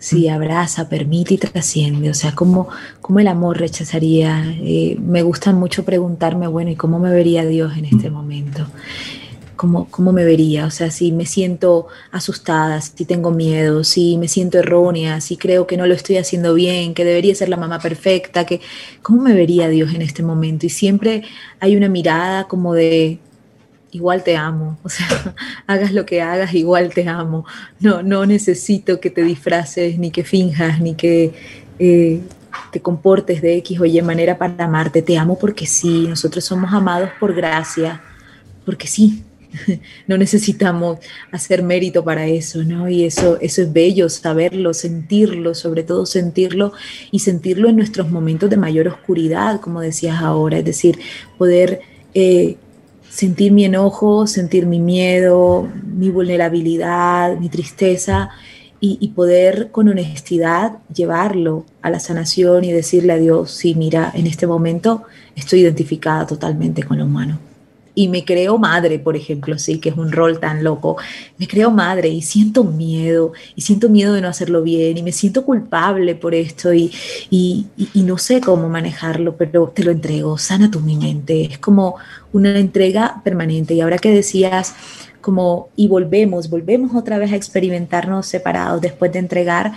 Speaker 2: Sí, abraza, permite y trasciende. O sea, ¿cómo, cómo el amor rechazaría? Eh, me gusta mucho preguntarme, bueno, ¿y cómo me vería Dios en este momento? Cómo, me vería, o sea, si me siento asustada, si tengo miedo, si me siento errónea, si creo que no lo estoy haciendo bien, que debería ser la mamá perfecta, que cómo me vería Dios en este momento. Y siempre hay una mirada como de igual te amo, o sea, hagas lo que hagas, igual te amo. No, no necesito que te disfraces, ni que finjas, ni que eh, te comportes de X o Y manera para amarte. Te amo porque sí, nosotros somos amados por gracia, porque sí, no necesitamos hacer mérito para eso, ¿no? Y eso, eso es bello, saberlo, sentirlo, sobre todo sentirlo y sentirlo en nuestros momentos de mayor oscuridad, como decías ahora, es decir, poder eh, sentir mi enojo, sentir mi miedo, mi vulnerabilidad, mi tristeza. Y, y, poder con honestidad llevarlo a la sanación y decirle a Dios, sí, mira, en este momento estoy identificada totalmente con lo humano y me creo madre, por ejemplo, sí, que es un rol tan loco, me creo madre y siento miedo, y siento miedo de no hacerlo bien, y me siento culpable por esto, y, y, no sé cómo manejarlo, pero te lo entrego, sana tu mi mente, es como una entrega permanente. Y ahora que decías, como, y volvemos, volvemos otra vez a experimentarnos separados después de entregar,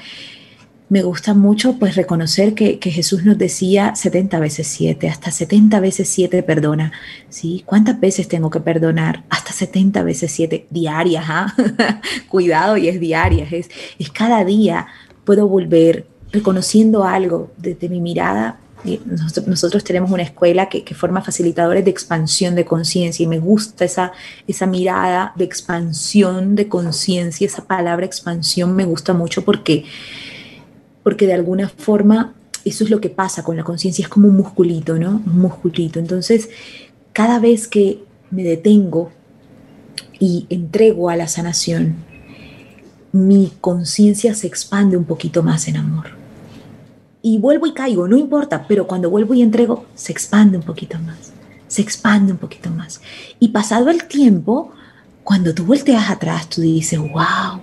Speaker 2: me gusta mucho pues reconocer que, Jesús nos decía 70 veces 7, hasta 70 veces 7 perdona. ¿sí? ¿Cuántas veces tengo que perdonar? Hasta 70 veces 7 diarias. ¿ah? Cuidado y es diarias, es, es cada día puedo volver reconociendo algo desde mi mirada. Nosotros, tenemos una escuela que, que, forma facilitadores de expansión de conciencia y me gusta esa, esa mirada de expansión de conciencia, esa palabra expansión me gusta mucho porque porque de alguna forma eso es lo que pasa con la conciencia, es como un musculito, ¿no? Un musculito. Entonces, cada vez que me detengo y entrego a la sanación, mi conciencia se expande un poquito más en amor. Y vuelvo y caigo, no importa, pero cuando vuelvo y entrego, se expande un poquito más, se expande un poquito más. Y pasado el tiempo, cuando tú volteas atrás, tú dices, wow,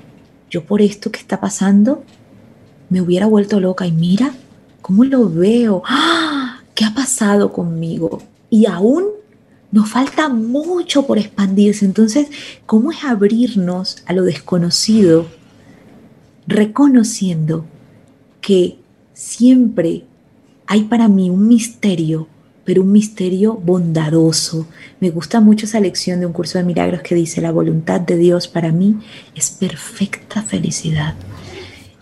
Speaker 2: yo por esto que está pasando, me hubiera vuelto loca y mira cómo lo veo. ¡Ah! ¿Qué ha pasado conmigo? Y aún nos falta mucho por expandirse. Entonces, ¿cómo es abrirnos a lo desconocido reconociendo que siempre hay para mí un misterio, pero un misterio bondadoso. Me gusta mucho esa lección de un curso de milagros que dice, la voluntad de Dios para mí es perfecta felicidad.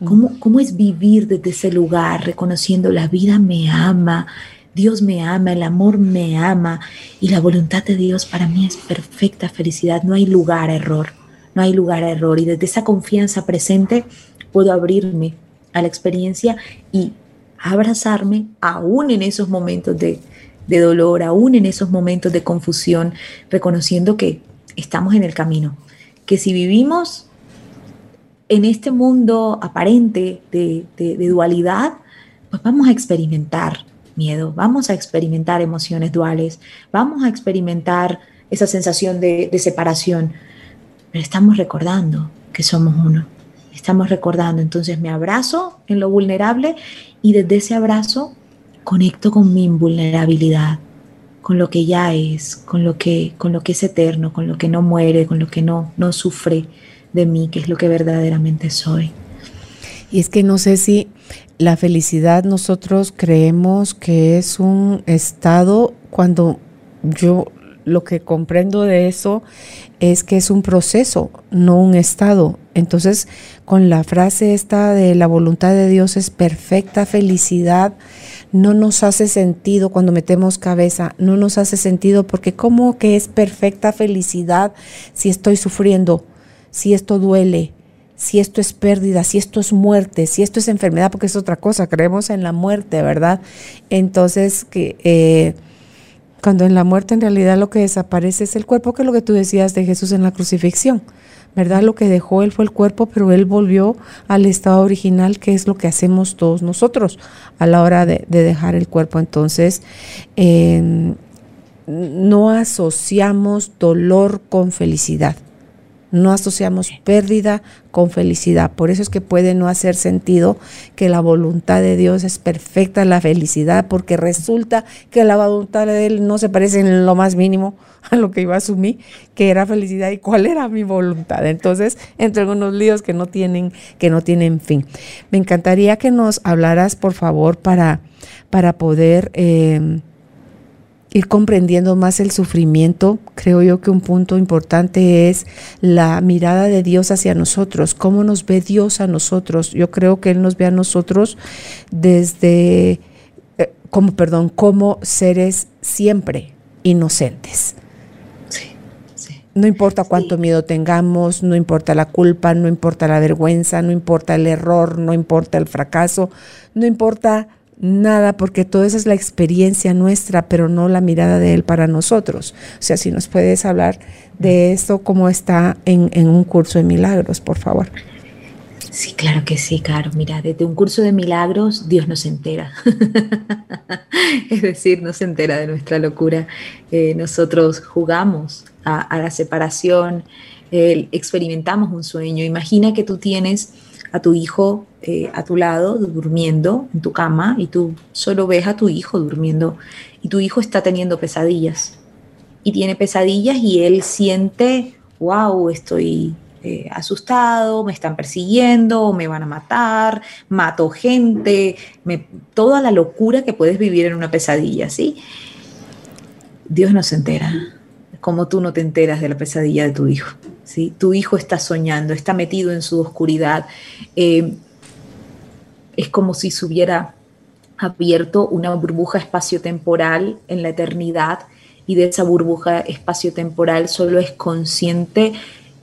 Speaker 2: ¿Cómo, cómo es vivir desde ese lugar, reconociendo la vida me ama, Dios me ama, el amor me ama y la voluntad de Dios para mí es perfecta felicidad. No hay lugar a error, no hay lugar a error. Y desde esa confianza presente puedo abrirme a la experiencia y abrazarme aún en esos momentos de, de dolor, aún en esos momentos de confusión, reconociendo que estamos en el camino, que si vivimos en este mundo aparente de, dualidad, pues vamos a experimentar miedo, vamos a experimentar emociones duales, vamos a experimentar esa sensación de, de separación, pero estamos recordando que somos uno. Estamos recordando. Entonces me abrazo en lo vulnerable y desde ese abrazo conecto con mi invulnerabilidad, con lo que ya es, con lo que, con lo que es eterno, con lo que no muere, con lo que no, no sufre de mí, que es lo que verdaderamente soy.
Speaker 1: Y es que no sé si la felicidad nosotros creemos que es un estado cuando yo lo que comprendo de eso es que es un proceso, no un estado. Entonces, con la frase esta de la voluntad de Dios es perfecta felicidad, no nos hace sentido cuando metemos cabeza, no nos hace sentido porque ¿cómo que es perfecta felicidad si estoy sufriendo, si esto duele, si esto es pérdida, si esto es muerte, si esto es enfermedad, porque es otra cosa, creemos en la muerte, ¿verdad? Entonces, que... Eh, cuando en la muerte en realidad lo que desaparece es el cuerpo, que es lo que tú decías de Jesús en la crucifixión, ¿verdad? Lo que dejó él fue el cuerpo, pero él volvió al estado original, que es lo que hacemos todos nosotros a la hora de, dejar el cuerpo. Entonces, no asociamos dolor con felicidad. No asociamos pérdida con felicidad. Por eso es que puede no hacer sentido que la voluntad de Dios es perfecta, la felicidad, porque resulta que la voluntad de Él no se parece en lo más mínimo a lo que iba a asumir, que era felicidad y cuál era mi voluntad. Entonces, entre unos líos que no tienen, que no tienen fin. Me encantaría que nos hablaras, por favor, para, para poder... Eh, ir comprendiendo más el sufrimiento, creo yo que un punto importante es la mirada de Dios hacia nosotros, cómo nos ve Dios a nosotros. Yo creo que Él nos ve a nosotros desde, eh, como, perdón, como seres siempre inocentes. No importa cuánto miedo tengamos, no importa la culpa, no importa la vergüenza, no importa el error, no importa el fracaso, no importa nada, porque todo eso es la experiencia nuestra, pero no la mirada de Él para nosotros. O sea, si nos puedes hablar de esto, cómo está en, un curso de milagros, por favor.
Speaker 2: Sí, claro que sí, Caro. Mira, desde un curso de milagros Dios nos entera. es decir, nos entera de nuestra locura. Eh, nosotros jugamos a, la separación, experimentamos un sueño. Imagina que tú tienes a tu hijo eh, a tu lado durmiendo en tu cama y tú solo ves a tu hijo durmiendo y tu hijo está teniendo pesadillas y tiene pesadillas y él siente, wow, estoy eh, asustado, me están persiguiendo, me van a matar, mato gente, toda la locura que puedes vivir en una pesadilla, ¿sí? Dios no se entera, como tú no te enteras de la pesadilla de tu hijo. Tu hijo está soñando, está metido en su oscuridad. Eh, es como si se hubiera abierto una burbuja espaciotemporal en la eternidad y de esa burbuja espaciotemporal solo es consciente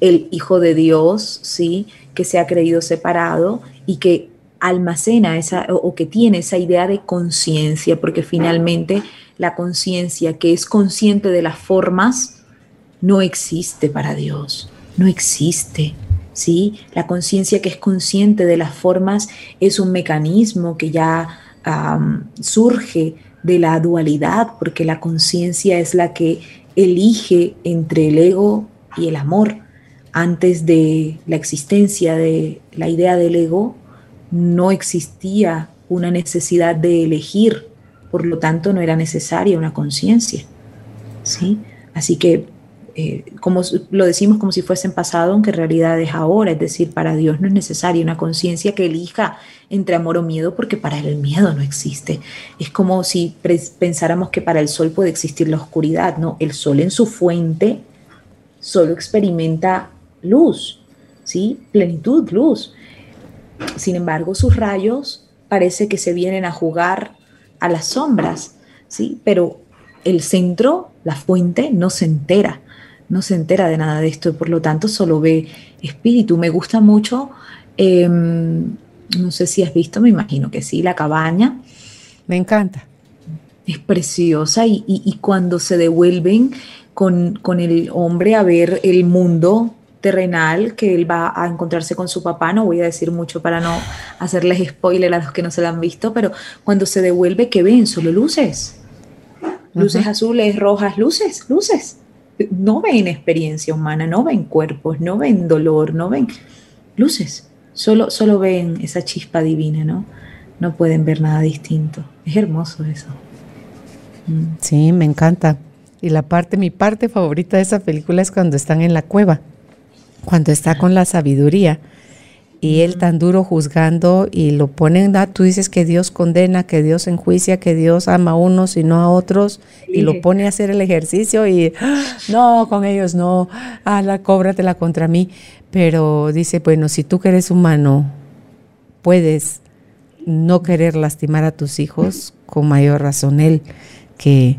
Speaker 2: el Hijo de Dios, ¿sí? que se ha creído separado y que almacena esa o que tiene esa idea de conciencia, porque finalmente la conciencia que es consciente de las formas no existe para Dios, no existe. ¿sí? La conciencia que es consciente de las formas es un mecanismo que ya surge de la dualidad, porque la conciencia es la que elige entre el ego y el amor. Antes de la existencia de la idea del ego, no existía una necesidad de elegir por lo tanto no era necesaria una conciencia. ¿sí? Así que eh, como lo decimos como si fuese en pasado, aunque en realidad es ahora, es decir, para Dios no es necesaria una conciencia que elija entre amor o miedo, porque para él el miedo no existe. Es como si pensáramos que para el sol puede existir la oscuridad, no, el sol en su fuente solo experimenta luz, ¿sí? Plenitud, luz. Sin embargo, sus rayos parece que se vienen a jugar a las sombras, ¿sí? Pero el centro, la fuente, no se entera no se entera de nada de esto y por lo tanto solo ve espíritu. Me gusta mucho, em, no sé si has visto, me imagino que sí, la cabaña.
Speaker 1: Me encanta.
Speaker 2: Es preciosa y, cuando se devuelven con, con, el hombre a ver el mundo terrenal que él va a encontrarse con su papá, no voy a decir mucho para no hacerles spoiler a los que no se la han visto, pero cuando se devuelve, ¿qué ven? Solo luces. Luces azules, rojas, luces, luces no ven experiencia humana, no ven cuerpos, no ven dolor, no ven luces, solo, solo ven esa chispa divina, ¿no? No pueden ver nada distinto. Es hermoso eso.
Speaker 1: Mm. Sí, me encanta. Y la parte, mi parte favorita de esa película es cuando están en la cueva, cuando está con la sabiduría y él tan duro juzgando y lo ponen, tú dices que Dios condena, que Dios enjuicia, que Dios ama a unos y no a otros y lo pone a hacer el ejercicio y ¡ah! no, con ellos no, la cóbratela contra mí. Pero dice, bueno, si tú que eres humano puedes no querer lastimar a tus hijos, con mayor razón él, que,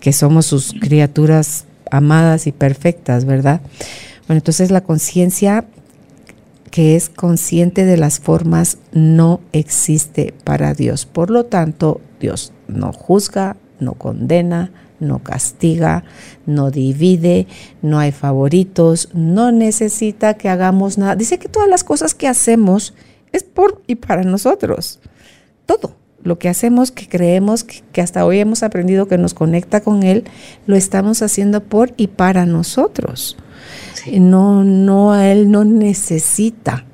Speaker 1: que somos sus criaturas amadas y perfectas, ¿verdad? Bueno, entonces la conciencia que es consciente de las formas no existe para Dios. Por lo tanto, Dios no juzga, no condena, no castiga, no divide, no hay favoritos, no necesita que hagamos nada. Dice que todas las cosas que hacemos es por y para nosotros. Todo lo que hacemos, que creemos, que, hasta hoy hemos aprendido que nos conecta con Él, lo estamos haciendo por y para nosotros. No, no, él no necesita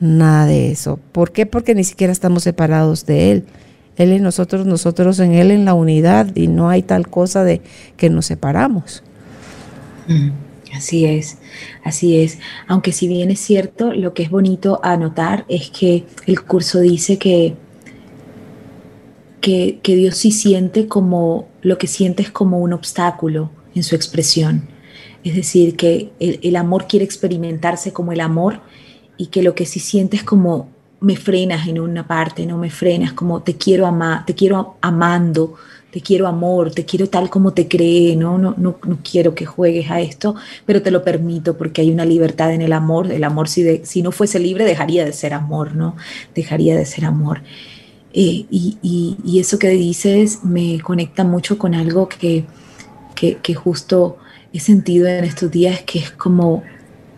Speaker 1: nada de eso. ¿Por qué? Porque ni siquiera estamos separados de él. Él en nosotros, nosotros en él en la unidad y no hay tal cosa de que nos separamos.
Speaker 2: Mm, así es, así es. Aunque si bien es cierto, lo que es bonito anotar es que el curso dice que, que, que Dios sí siente como lo que siente es como un obstáculo en su expresión. Es decir, que el, amor quiere experimentarse como el amor y que lo que sí sientes es como me frenas en una parte, no me frenas, como te quiero amar, te quiero amando, te quiero amor, te quiero tal como te cree, ¿no? No, no, no quiero que juegues a esto, pero te lo permito porque hay una libertad en el amor. El amor, si, de, si no fuese libre, dejaría de ser amor, ¿no? Dejaría de ser amor. Eh, y, y, eso que dices me conecta mucho con algo que, que justo he sentido en estos días que es como,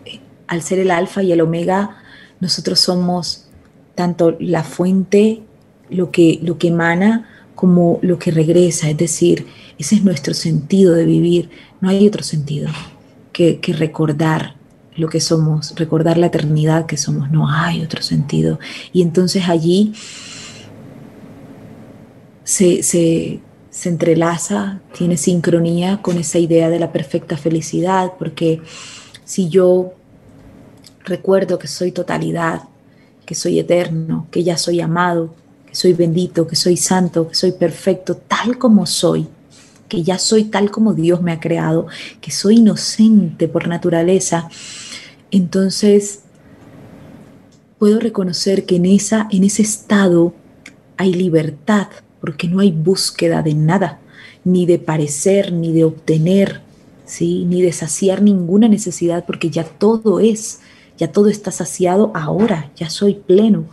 Speaker 2: eh, al ser el alfa y el omega, nosotros somos tanto la fuente, lo que, lo que emana, como lo que regresa. Es decir, ese es nuestro sentido de vivir. No hay otro sentido que, recordar lo que somos, recordar la eternidad que somos. No hay otro sentido. Y entonces allí se, se, se entrelaza, tiene sincronía con esa idea de la perfecta felicidad, porque si yo recuerdo que soy totalidad, que soy eterno, que ya soy amado, que soy bendito, que soy santo, que soy perfecto, tal como soy, que ya soy tal como Dios me ha creado, que soy inocente por naturaleza, entonces puedo reconocer que en, esa, en ese estado hay libertad, porque no hay búsqueda de nada, ni de parecer, ni de obtener, ¿sí? ni de saciar ninguna necesidad, porque ya todo es, ya todo está saciado ahora, ya soy pleno.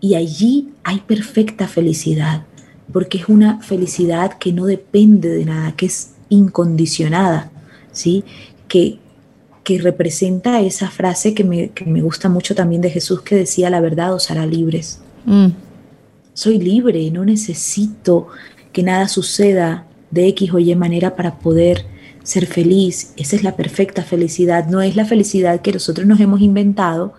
Speaker 2: Y allí hay perfecta felicidad, porque es una felicidad que no depende de nada, que es incondicionada, ¿sí? que, que representa esa frase que me, gusta mucho también de Jesús que decía, la verdad os hará libres. Mm soy libre, no necesito que nada suceda de X o Y manera para poder ser feliz. Esa es la perfecta felicidad, no es la felicidad que nosotros nos hemos inventado,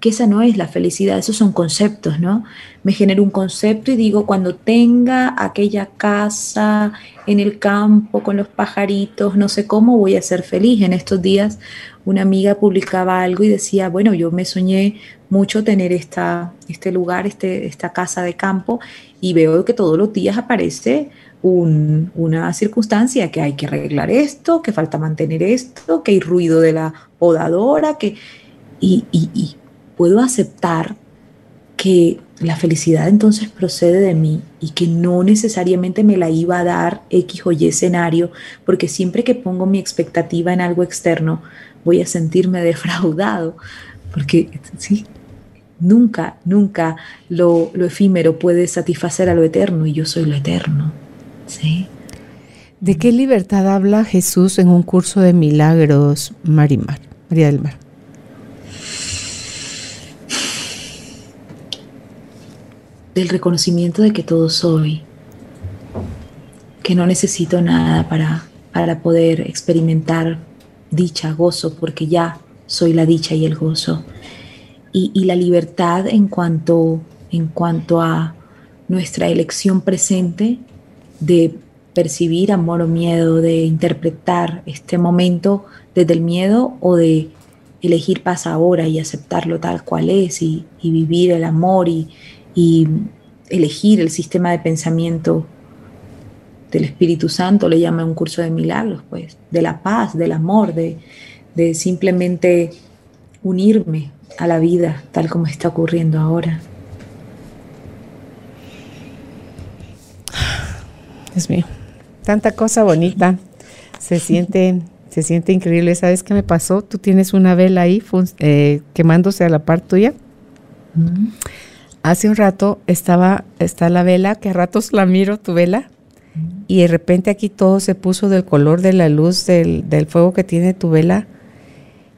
Speaker 2: que esa no es la felicidad, esos son conceptos, ¿no? Me genero un concepto y digo, cuando tenga aquella casa en el campo con los pajaritos, no sé cómo voy a ser feliz. En estos días una amiga publicaba algo y decía, bueno, yo me soñé mucho tener esta, este lugar, este, esta casa de campo y veo que todos los días aparece una circunstancia, que hay que arreglar esto, que falta mantener esto, que hay ruido de la podadora, que... y, y puedo aceptar que la felicidad entonces procede de mí y que no necesariamente me la iba a dar X o Y escenario, porque siempre que pongo mi expectativa en algo externo, voy a sentirme defraudado, porque sí, nunca, nunca lo, efímero puede satisfacer a lo eterno y yo soy lo eterno. ¿sí?
Speaker 1: ¿De qué libertad habla Jesús en un curso de milagros, Marimar, María del Mar?
Speaker 2: Del reconocimiento de que todo soy, que no necesito nada para, para poder experimentar dicha, gozo, porque ya soy la dicha y el gozo. Y, la libertad en cuanto, en cuanto a nuestra elección presente de percibir amor o miedo, de interpretar este momento desde el miedo o de elegir paz ahora y aceptarlo tal cual es y, y vivir el amor y, y elegir el sistema de pensamiento del Espíritu Santo, le llama un curso de milagros, pues, de la paz, del amor, de, de simplemente unirme a la vida tal como está ocurriendo ahora.
Speaker 1: Dios mío, tanta cosa bonita. Se siente, se siente increíble. ¿Sabes qué me pasó? Tú tienes una vela ahí eh, quemándose a la par tuya. Hace un rato estaba está la vela, que a ratos la miro, tu vela, y de repente aquí todo se puso del color de la luz del, fuego que tiene tu vela.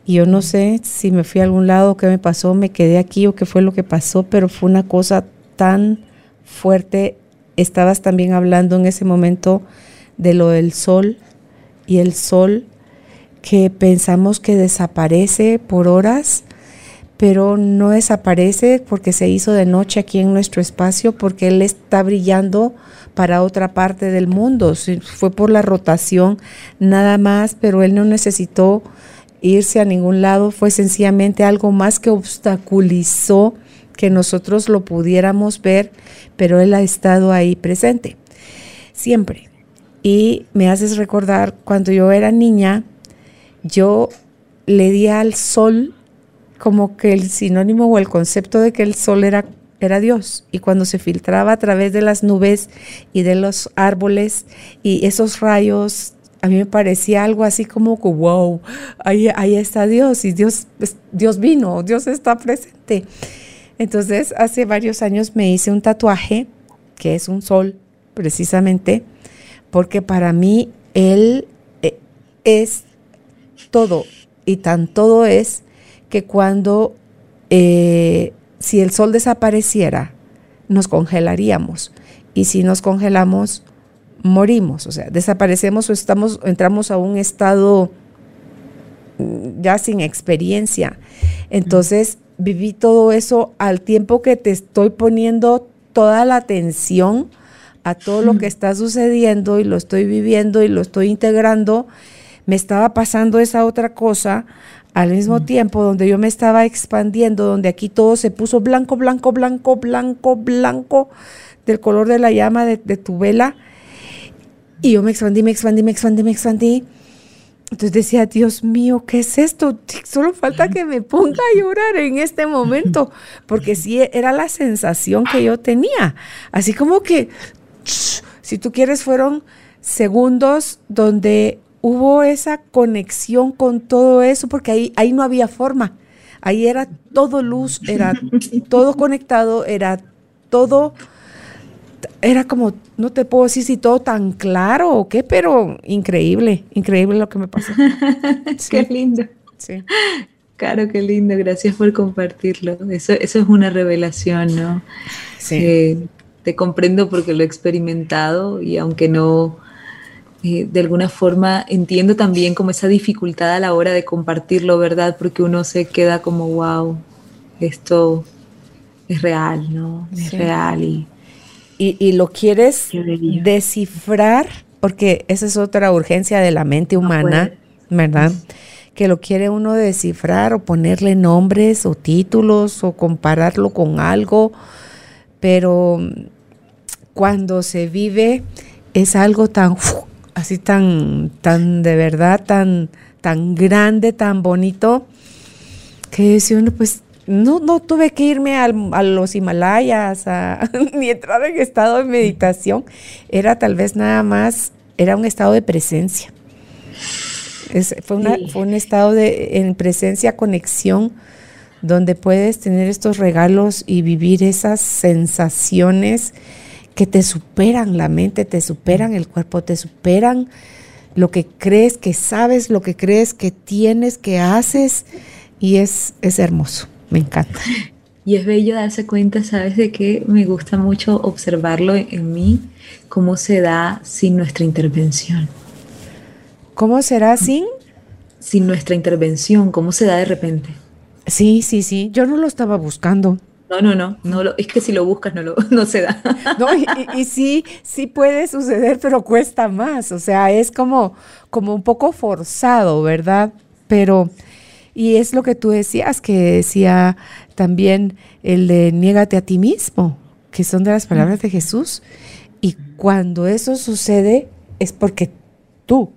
Speaker 1: Y yo no sé si me fui a algún lado, qué me pasó, me quedé aquí o qué fue lo que pasó, pero fue una cosa tan fuerte. Estabas también hablando en ese momento de lo del sol y el sol que pensamos que desaparece por horas pero no desaparece porque se hizo de noche aquí en nuestro espacio, porque Él está brillando para otra parte del mundo. Fue por la rotación nada más, pero Él no necesitó irse a ningún lado, fue sencillamente algo más que obstaculizó que nosotros lo pudiéramos ver, pero Él ha estado ahí presente, siempre. Y me haces recordar cuando yo era niña, yo le di al sol como que el sinónimo o el concepto de que el sol era, era Dios. Y cuando se filtraba a través de las nubes y de los árboles y esos rayos, a mí me parecía algo así como que, wow, ahí, ahí está Dios y Dios, Dios vino, Dios está presente. Entonces, hace varios años me hice un tatuaje, que es un sol, precisamente, porque para mí Él eh, es todo, y tan todo es que cuando, eh, si el sol desapareciera, nos congelaríamos. Y si nos congelamos, morimos. O sea, desaparecemos o estamos, entramos a un estado mm, ya sin experiencia. Entonces, viví todo eso al tiempo que te estoy poniendo toda la atención a todo lo que está sucediendo y lo estoy viviendo y lo estoy integrando, me estaba pasando esa otra cosa al mismo mm. tiempo donde yo me estaba expandiendo, donde aquí todo se puso blanco, blanco, blanco, blanco, blanco, del color de la llama de, tu vela. Y yo me expandí, me expandí, me expandí, me expandí. Entonces decía, Dios mío, ¿qué es esto? Solo falta que me ponga a llorar en este momento, porque sí era la sensación que yo tenía. Así como que, si tú quieres, fueron segundos donde hubo esa conexión con todo eso, porque ahí, ahí no había forma. Ahí era todo luz, era todo conectado, era todo, era como, no te puedo decir si todo tan claro o qué, pero increíble, increíble lo que me pasó.
Speaker 2: Qué lindo. Sí. Claro, qué lindo, gracias por compartirlo. Eso, eso es una revelación, ¿no? Sí. Eh, te comprendo porque lo he experimentado y aunque no, eh, de alguna forma entiendo también como esa dificultad a la hora de compartirlo, ¿verdad? Porque uno se queda como, wow, esto es real, ¿no? Es real y,
Speaker 1: y, lo quieres descifrar, porque esa es otra urgencia de la mente humana, ¿verdad? Que lo quiere uno descifrar o ponerle nombres o títulos o compararlo con algo, pero cuando se vive es algo tan así tan tan de verdad tan tan grande, tan bonito que si uno pues no, no tuve que irme a los Himalayas ni entrar en estado de meditación. Era tal vez nada más, era un estado de presencia. fue, un estado de en presencia, conexión, donde puedes tener estos regalos y vivir esas sensaciones que te superan la mente, te superan el cuerpo, te superan lo que crees que sabes, lo que crees que tienes, que haces, y es, es hermoso. Me encanta.
Speaker 2: Y es bello darse cuenta, ¿sabes de qué? Me gusta mucho observarlo en mí, cómo se da sin nuestra intervención.
Speaker 1: ¿Cómo será sin?
Speaker 2: Sin nuestra intervención, ¿cómo se da de repente?
Speaker 1: Sí, sí, sí. Yo no lo estaba buscando.
Speaker 2: No, no, no, no es que si lo buscas no, lo, no se da.
Speaker 1: No, y, sí, sí puede suceder, pero cuesta más. O sea, es como, como un poco forzado, ¿verdad? Pero y es lo que tú decías, que decía también el de niégate a ti mismo, que son de las palabras de Jesús. Y cuando eso sucede es porque tú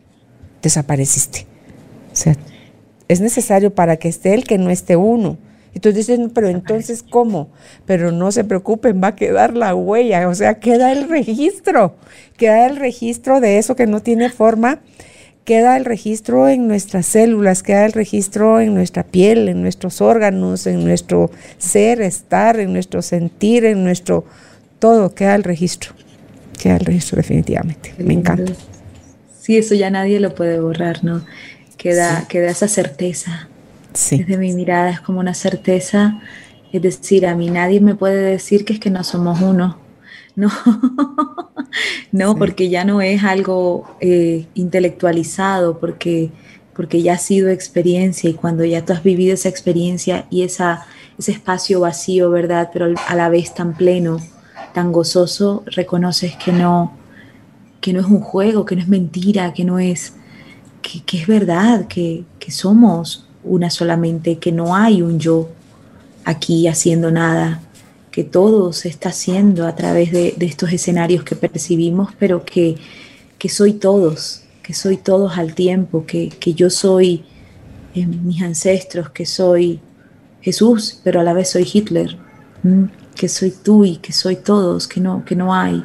Speaker 1: desapareciste. O sea, es necesario para que esté el que no esté uno. Entonces dicen, pero entonces, ¿cómo? Pero no se preocupen, va a quedar la huella, o sea, queda el registro, queda el registro de eso que no tiene forma queda el registro en nuestras células, queda el registro en nuestra piel, en nuestros órganos, en nuestro ser, estar, en nuestro sentir, en nuestro todo, queda el registro. Queda el registro definitivamente. Me encanta.
Speaker 2: Sí, eso ya nadie lo puede borrar, ¿no? Queda, queda esa certeza. Sí. Desde mi mirada es como una certeza, es decir, a mí nadie me puede decir que es que no somos uno no, no, porque ya no es algo eh, intelectualizado, porque, porque ya ha sido experiencia y cuando ya tú has vivido esa experiencia y esa, ese espacio vacío, ¿verdad? Pero a la vez tan pleno, tan gozoso, reconoces que no, que no es un juego, que no es mentira, que no es, que, es verdad, que, que somos una solamente, que no hay un yo aquí haciendo nada, que todo se está haciendo a través de, estos escenarios que percibimos, pero que, soy todos, que soy todos al tiempo, que, yo soy eh, mis ancestros, que soy Jesús, pero a la vez soy Hitler, que soy tú y que soy todos, que no, que no hay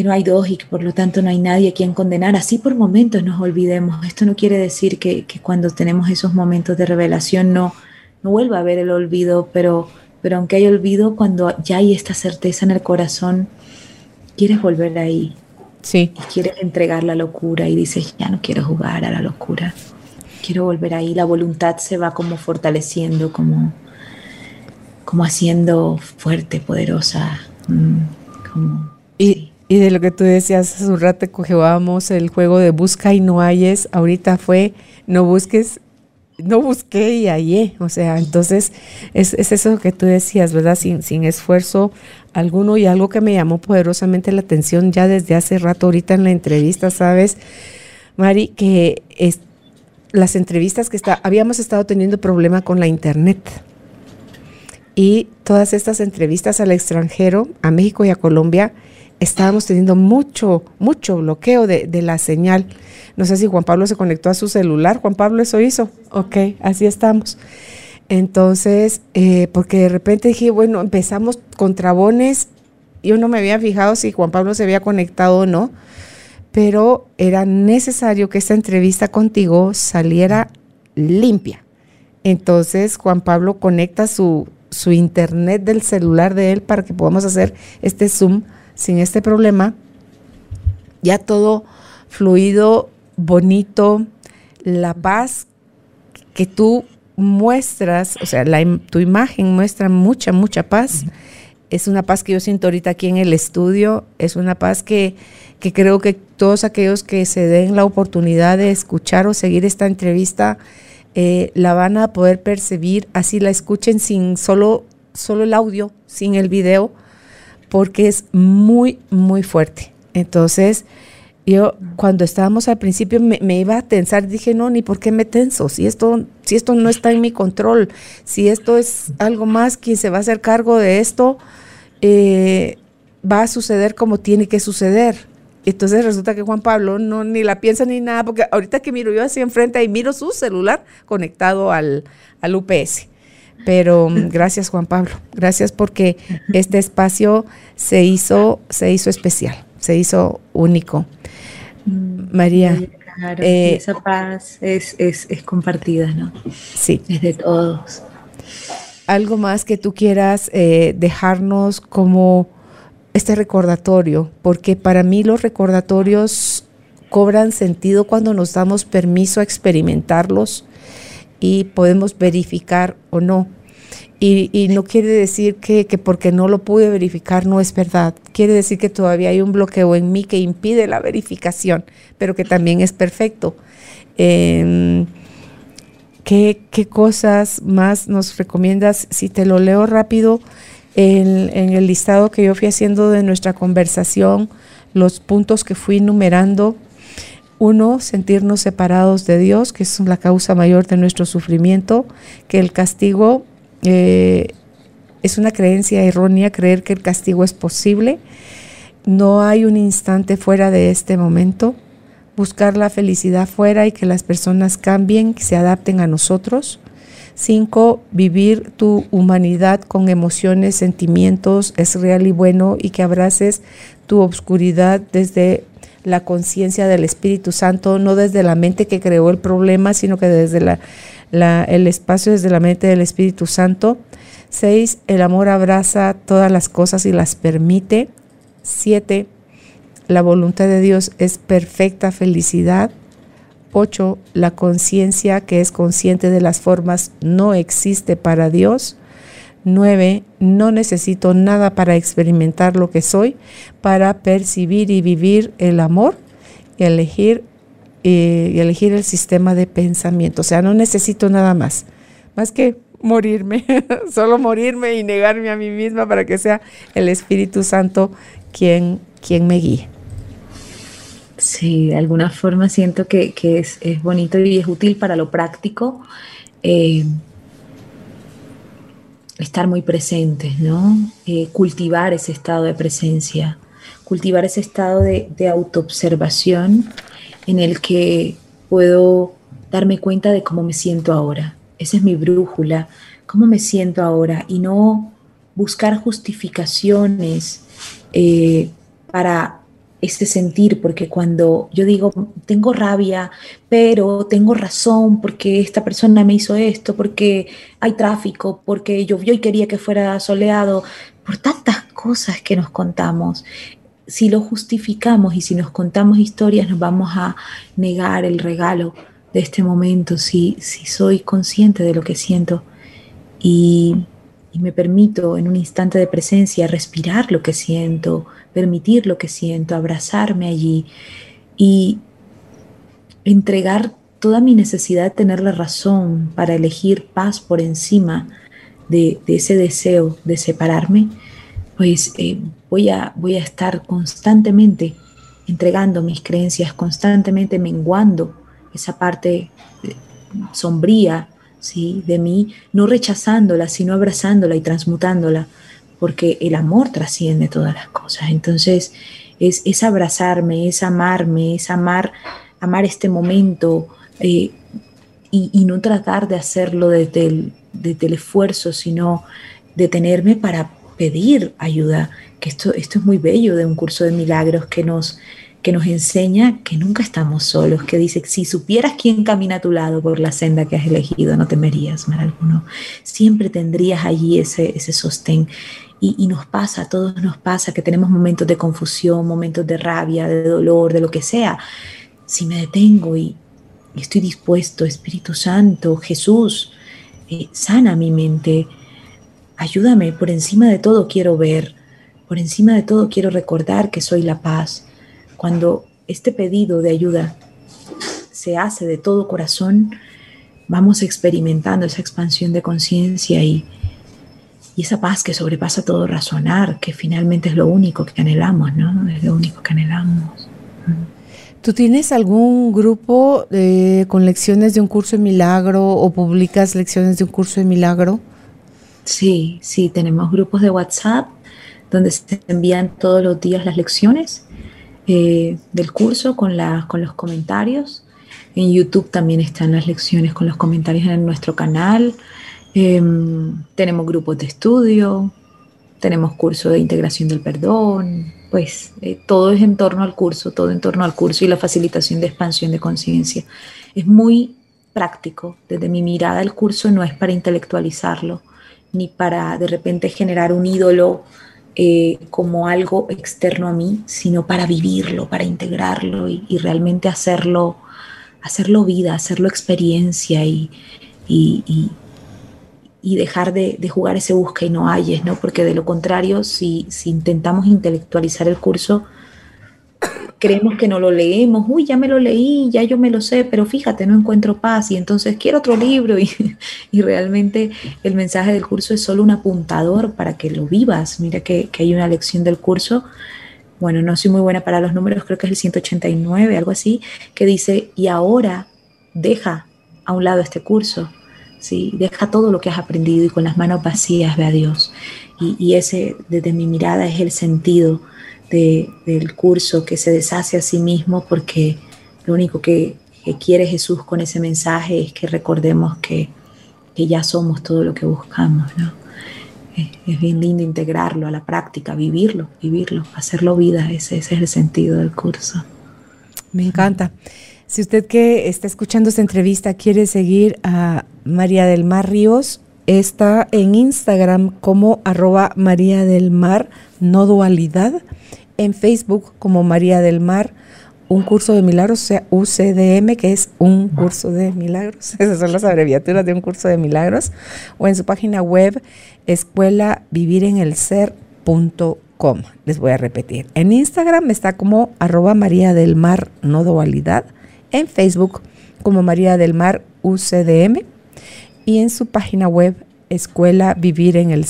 Speaker 2: que no hay dos y que por lo tanto no hay nadie a quien condenar. Así por momentos nos olvidemos. Esto no quiere decir que, cuando tenemos esos momentos de revelación no, no vuelva a haber el olvido, pero pero aunque hay olvido, cuando ya hay esta certeza en el corazón, quieres volver ahí.
Speaker 1: Sí.
Speaker 2: Y quieres entregar la locura y dices, ya no quiero jugar a la locura. Quiero volver ahí. La voluntad se va como fortaleciendo, como, como haciendo fuerte, poderosa. Mm,
Speaker 1: y, y, de lo que tú decías hace un rato que jugábamos el juego de busca y no hayes, ahorita fue no busques no busqué y hallé, o sea, entonces es, eso que tú decías, ¿verdad? Sin, esfuerzo alguno y algo que me llamó poderosamente la atención ya desde hace rato, ahorita en la entrevista, ¿sabes, Mari? Que es, las entrevistas que está, habíamos estado teniendo problema con la internet. Y todas estas entrevistas al extranjero, a México y a Colombia, estábamos teniendo mucho, mucho bloqueo de, de la señal. No sé si Juan Pablo se conectó a su celular. Juan Pablo eso hizo. Ok, así estamos. Entonces, eh, porque de repente dije, bueno, empezamos con trabones. Yo no me había fijado si Juan Pablo se había conectado o no, pero era necesario que esta entrevista contigo saliera limpia. Entonces, Juan Pablo conecta su, su internet del celular de él para que podamos hacer este Zoom sin este problema. Ya todo fluido bonito, la paz que tú muestras, o sea, tu imagen muestra mucha, mucha paz. Es una paz que yo siento ahorita aquí en el estudio, es una paz que, que creo que todos aquellos que se den la oportunidad de escuchar o seguir esta entrevista eh, la van a poder percibir, así la escuchen sin solo, solo el audio, sin el video, porque es muy, muy fuerte. Entonces, yo cuando estábamos al principio me, iba a tensar, dije, no, ni por qué me tenso, si esto, si esto no está en mi control, si esto es algo más, quien se va a hacer cargo de esto, eh, va a suceder como tiene que suceder. Entonces resulta que Juan Pablo no ni la piensa ni nada, porque ahorita que miro yo así enfrente y miro su celular conectado al, al UPS. Pero mm, gracias Juan Pablo, gracias porque este espacio se hizo, se hizo especial, se hizo único.
Speaker 2: Mm, María. Eh, esa paz es, es, es, compartida, ¿no?
Speaker 1: Sí.
Speaker 2: Es de todos.
Speaker 1: Algo más que tú quieras eh, dejarnos como este recordatorio, porque para mí los recordatorios cobran sentido cuando nos damos permiso a experimentarlos y podemos verificar o no. Y, no quiere decir que, porque no lo pude verificar no es verdad. Quiere decir que todavía hay un bloqueo en mí que impide la verificación, pero que también es perfecto. Em, ¿qué, ¿Qué cosas más nos recomiendas? Si te lo leo rápido, en, el listado que yo fui haciendo de nuestra conversación, los puntos que fui numerando. Uno, sentirnos separados de Dios, que es la causa mayor de nuestro sufrimiento, que el castigo eh, es una creencia errónea, creer que el castigo es posible. No hay un instante fuera de este momento. Buscar la felicidad fuera y que las personas cambien, se adapten a nosotros. Cinco, vivir tu humanidad con emociones, sentimientos, es real y bueno y que abraces tu obscuridad desde la conciencia del Espíritu Santo, no desde la mente que creó el problema, sino que desde la, el espacio, desde la mente del Espíritu Santo. Seis, el amor abraza todas las cosas y las permite. Siete, la voluntad de Dios es perfecta felicidad. 8. La conciencia que es consciente de las formas no existe para Dios. 9. No necesito nada para experimentar lo que soy, para percibir y vivir el amor y elegir, eh, y elegir el sistema de pensamiento. O sea, no necesito nada más, más que morirme, solo morirme y negarme a mí misma para que sea el Espíritu Santo quien, quien me guíe.
Speaker 2: Sí, de alguna forma siento que, es, bonito y es útil para lo práctico eh, estar muy presentes, ¿no? Eh, cultivar ese estado de presencia, cultivar ese estado de, autoobservación en el que puedo darme cuenta de cómo me siento ahora. Esa es mi brújula, cómo me siento ahora y no buscar justificaciones eh, para ese sentir, porque cuando yo digo, tengo rabia, pero tengo razón porque esta persona me hizo esto, porque hay tráfico, porque llovió y quería que fuera soleado, por tantas cosas que nos contamos. Si lo justificamos y si nos contamos historias, nos vamos a negar el regalo de este momento, si, si soy consciente de lo que siento y, y me permito en un instante de presencia respirar lo que siento, permitir lo que siento, abrazarme allí y entregar toda mi necesidad de tener la razón para elegir paz por encima de, ese deseo de separarme, pues eh, voy, a, voy a estar constantemente entregando mis creencias, constantemente menguando esa parte eh, sombría ¿sí? de mí, no rechazándola, sino abrazándola y transmutándola porque el amor trasciende todas las cosas. Entonces, es, abrazarme, es amarme, es amar, amar este momento eh, y, no tratar de hacerlo desde el, el esfuerzo, sino detenerme para pedir ayuda, que esto, esto es muy bello de un curso de milagros que nos, que nos enseña que nunca estamos solos, que dice, si supieras quién camina a tu lado por la senda que has elegido, no temerías mal alguno. Siempre tendrías allí ese, ese sostén. Y, nos pasa, a todos nos pasa que tenemos momentos de confusión, momentos de rabia, de dolor, de lo que sea. Si me detengo y, estoy dispuesto, Espíritu Santo, Jesús, eh, sana mi mente, ayúdame, por encima de todo quiero ver, por encima de todo quiero recordar que soy la paz. Cuando este pedido de ayuda se hace de todo corazón, vamos experimentando esa expansión de conciencia y, y esa paz que sobrepasa todo razonar, que finalmente es lo único que anhelamos, ¿no? Es lo único que anhelamos.
Speaker 1: ¿Tú tienes algún grupo eh, con lecciones de un curso de milagro o publicas lecciones de un curso de milagro?
Speaker 2: Sí, sí, tenemos grupos de WhatsApp donde se envían todos los días las lecciones eh, del curso con, con los comentarios. En YouTube también están las lecciones con los comentarios en nuestro canal. Em, tenemos grupos de estudio, tenemos curso de integración del perdón, pues eh, todo es en torno al curso, todo en torno al curso y la facilitación de expansión de conciencia. Es muy práctico. Desde mi mirada el curso no es para intelectualizarlo, ni para de repente generar un ídolo eh, como algo externo a mí, sino para vivirlo, para integrarlo y, realmente hacerlo, hacerlo vida, hacerlo experiencia y, y, dejar de, jugar ese busca y no halles, ¿no? Porque de lo contrario, si intentamos intelectualizar el curso, creemos que no lo leemos, uy, ya me lo leí, ya yo me lo sé, pero fíjate, no encuentro paz y entonces quiero otro libro y, y realmente el mensaje del curso es solo un apuntador para que lo vivas. Mira que, que, hay una lección del curso, bueno, no soy muy buena para los números, creo que es el 189, algo así, que dice, y ahora deja a un lado este curso, ¿sí? deja todo lo que has aprendido y con las manos vacías ve a Dios. Y, y ese, desde mi mirada, es el sentido del curso que se deshace a sí mismo porque lo único que, quiere Jesús con ese mensaje es que recordemos que, ya somos todo lo que buscamos. ¿no? Es, bien lindo integrarlo a la práctica, vivirlo, vivirlo, hacerlo vida. Ese, ese es el sentido del curso.
Speaker 1: Me encanta. Si usted que está escuchando esta entrevista quiere seguir a María del Mar Ríos, está en Instagram como arroba María del Mar, no dualidad en Facebook como María del Mar, un curso de milagros, o sea, UCDM, que es un curso de milagros. Esas son las abreviaturas de un curso de milagros. O en su página web, escuela vivir en el. Les voy a repetir. En Instagram está como arroba María del Mar, no dualidad. En Facebook como María del Mar UCDM. Y en su página web, escuela vivir en el.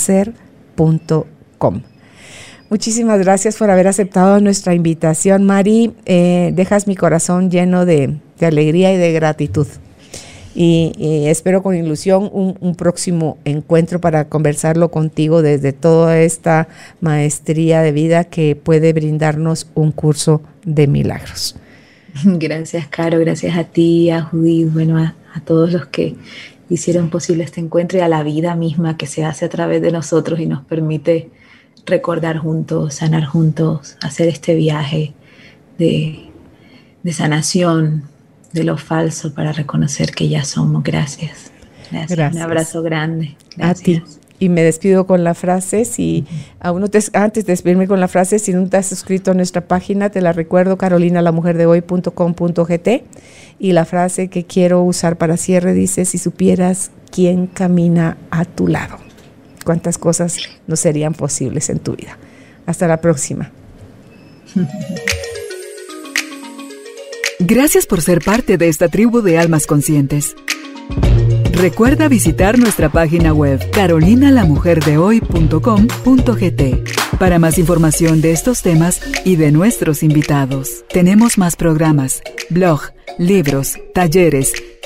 Speaker 1: Muchísimas gracias por haber aceptado nuestra invitación, Mari. Eh, dejas mi corazón lleno de, alegría y de gratitud. Y, espero con ilusión un, próximo encuentro para conversarlo contigo desde toda esta maestría de vida que puede brindarnos un curso de milagros.
Speaker 2: Gracias, Caro. Gracias a ti, a Judith, bueno, a, a todos los que hicieron posible este encuentro y a la vida misma que se hace a través de nosotros y nos permite recordar juntos, sanar juntos, hacer este viaje de, sanación de lo falso para reconocer que ya somos. Gracias. Gracias. Un abrazo grande.
Speaker 1: A ti. Y me despido con la frase, si aún no te, antes de despedirme con la frase, si no te has suscrito a nuestra página, te la recuerdo, carolinalamujerdehoy.com.gt y la frase que quiero usar para cierre dice, si supieras quién camina a tu lado cuántas cosas no serían posibles en tu vida. Hasta la próxima.
Speaker 3: Gracias por ser parte de esta tribu de almas conscientes. Recuerda visitar nuestra página web carolinalamujerdehoy.com.gt para más información de estos temas y de nuestros invitados. Tenemos más programas, blog, libros, talleres,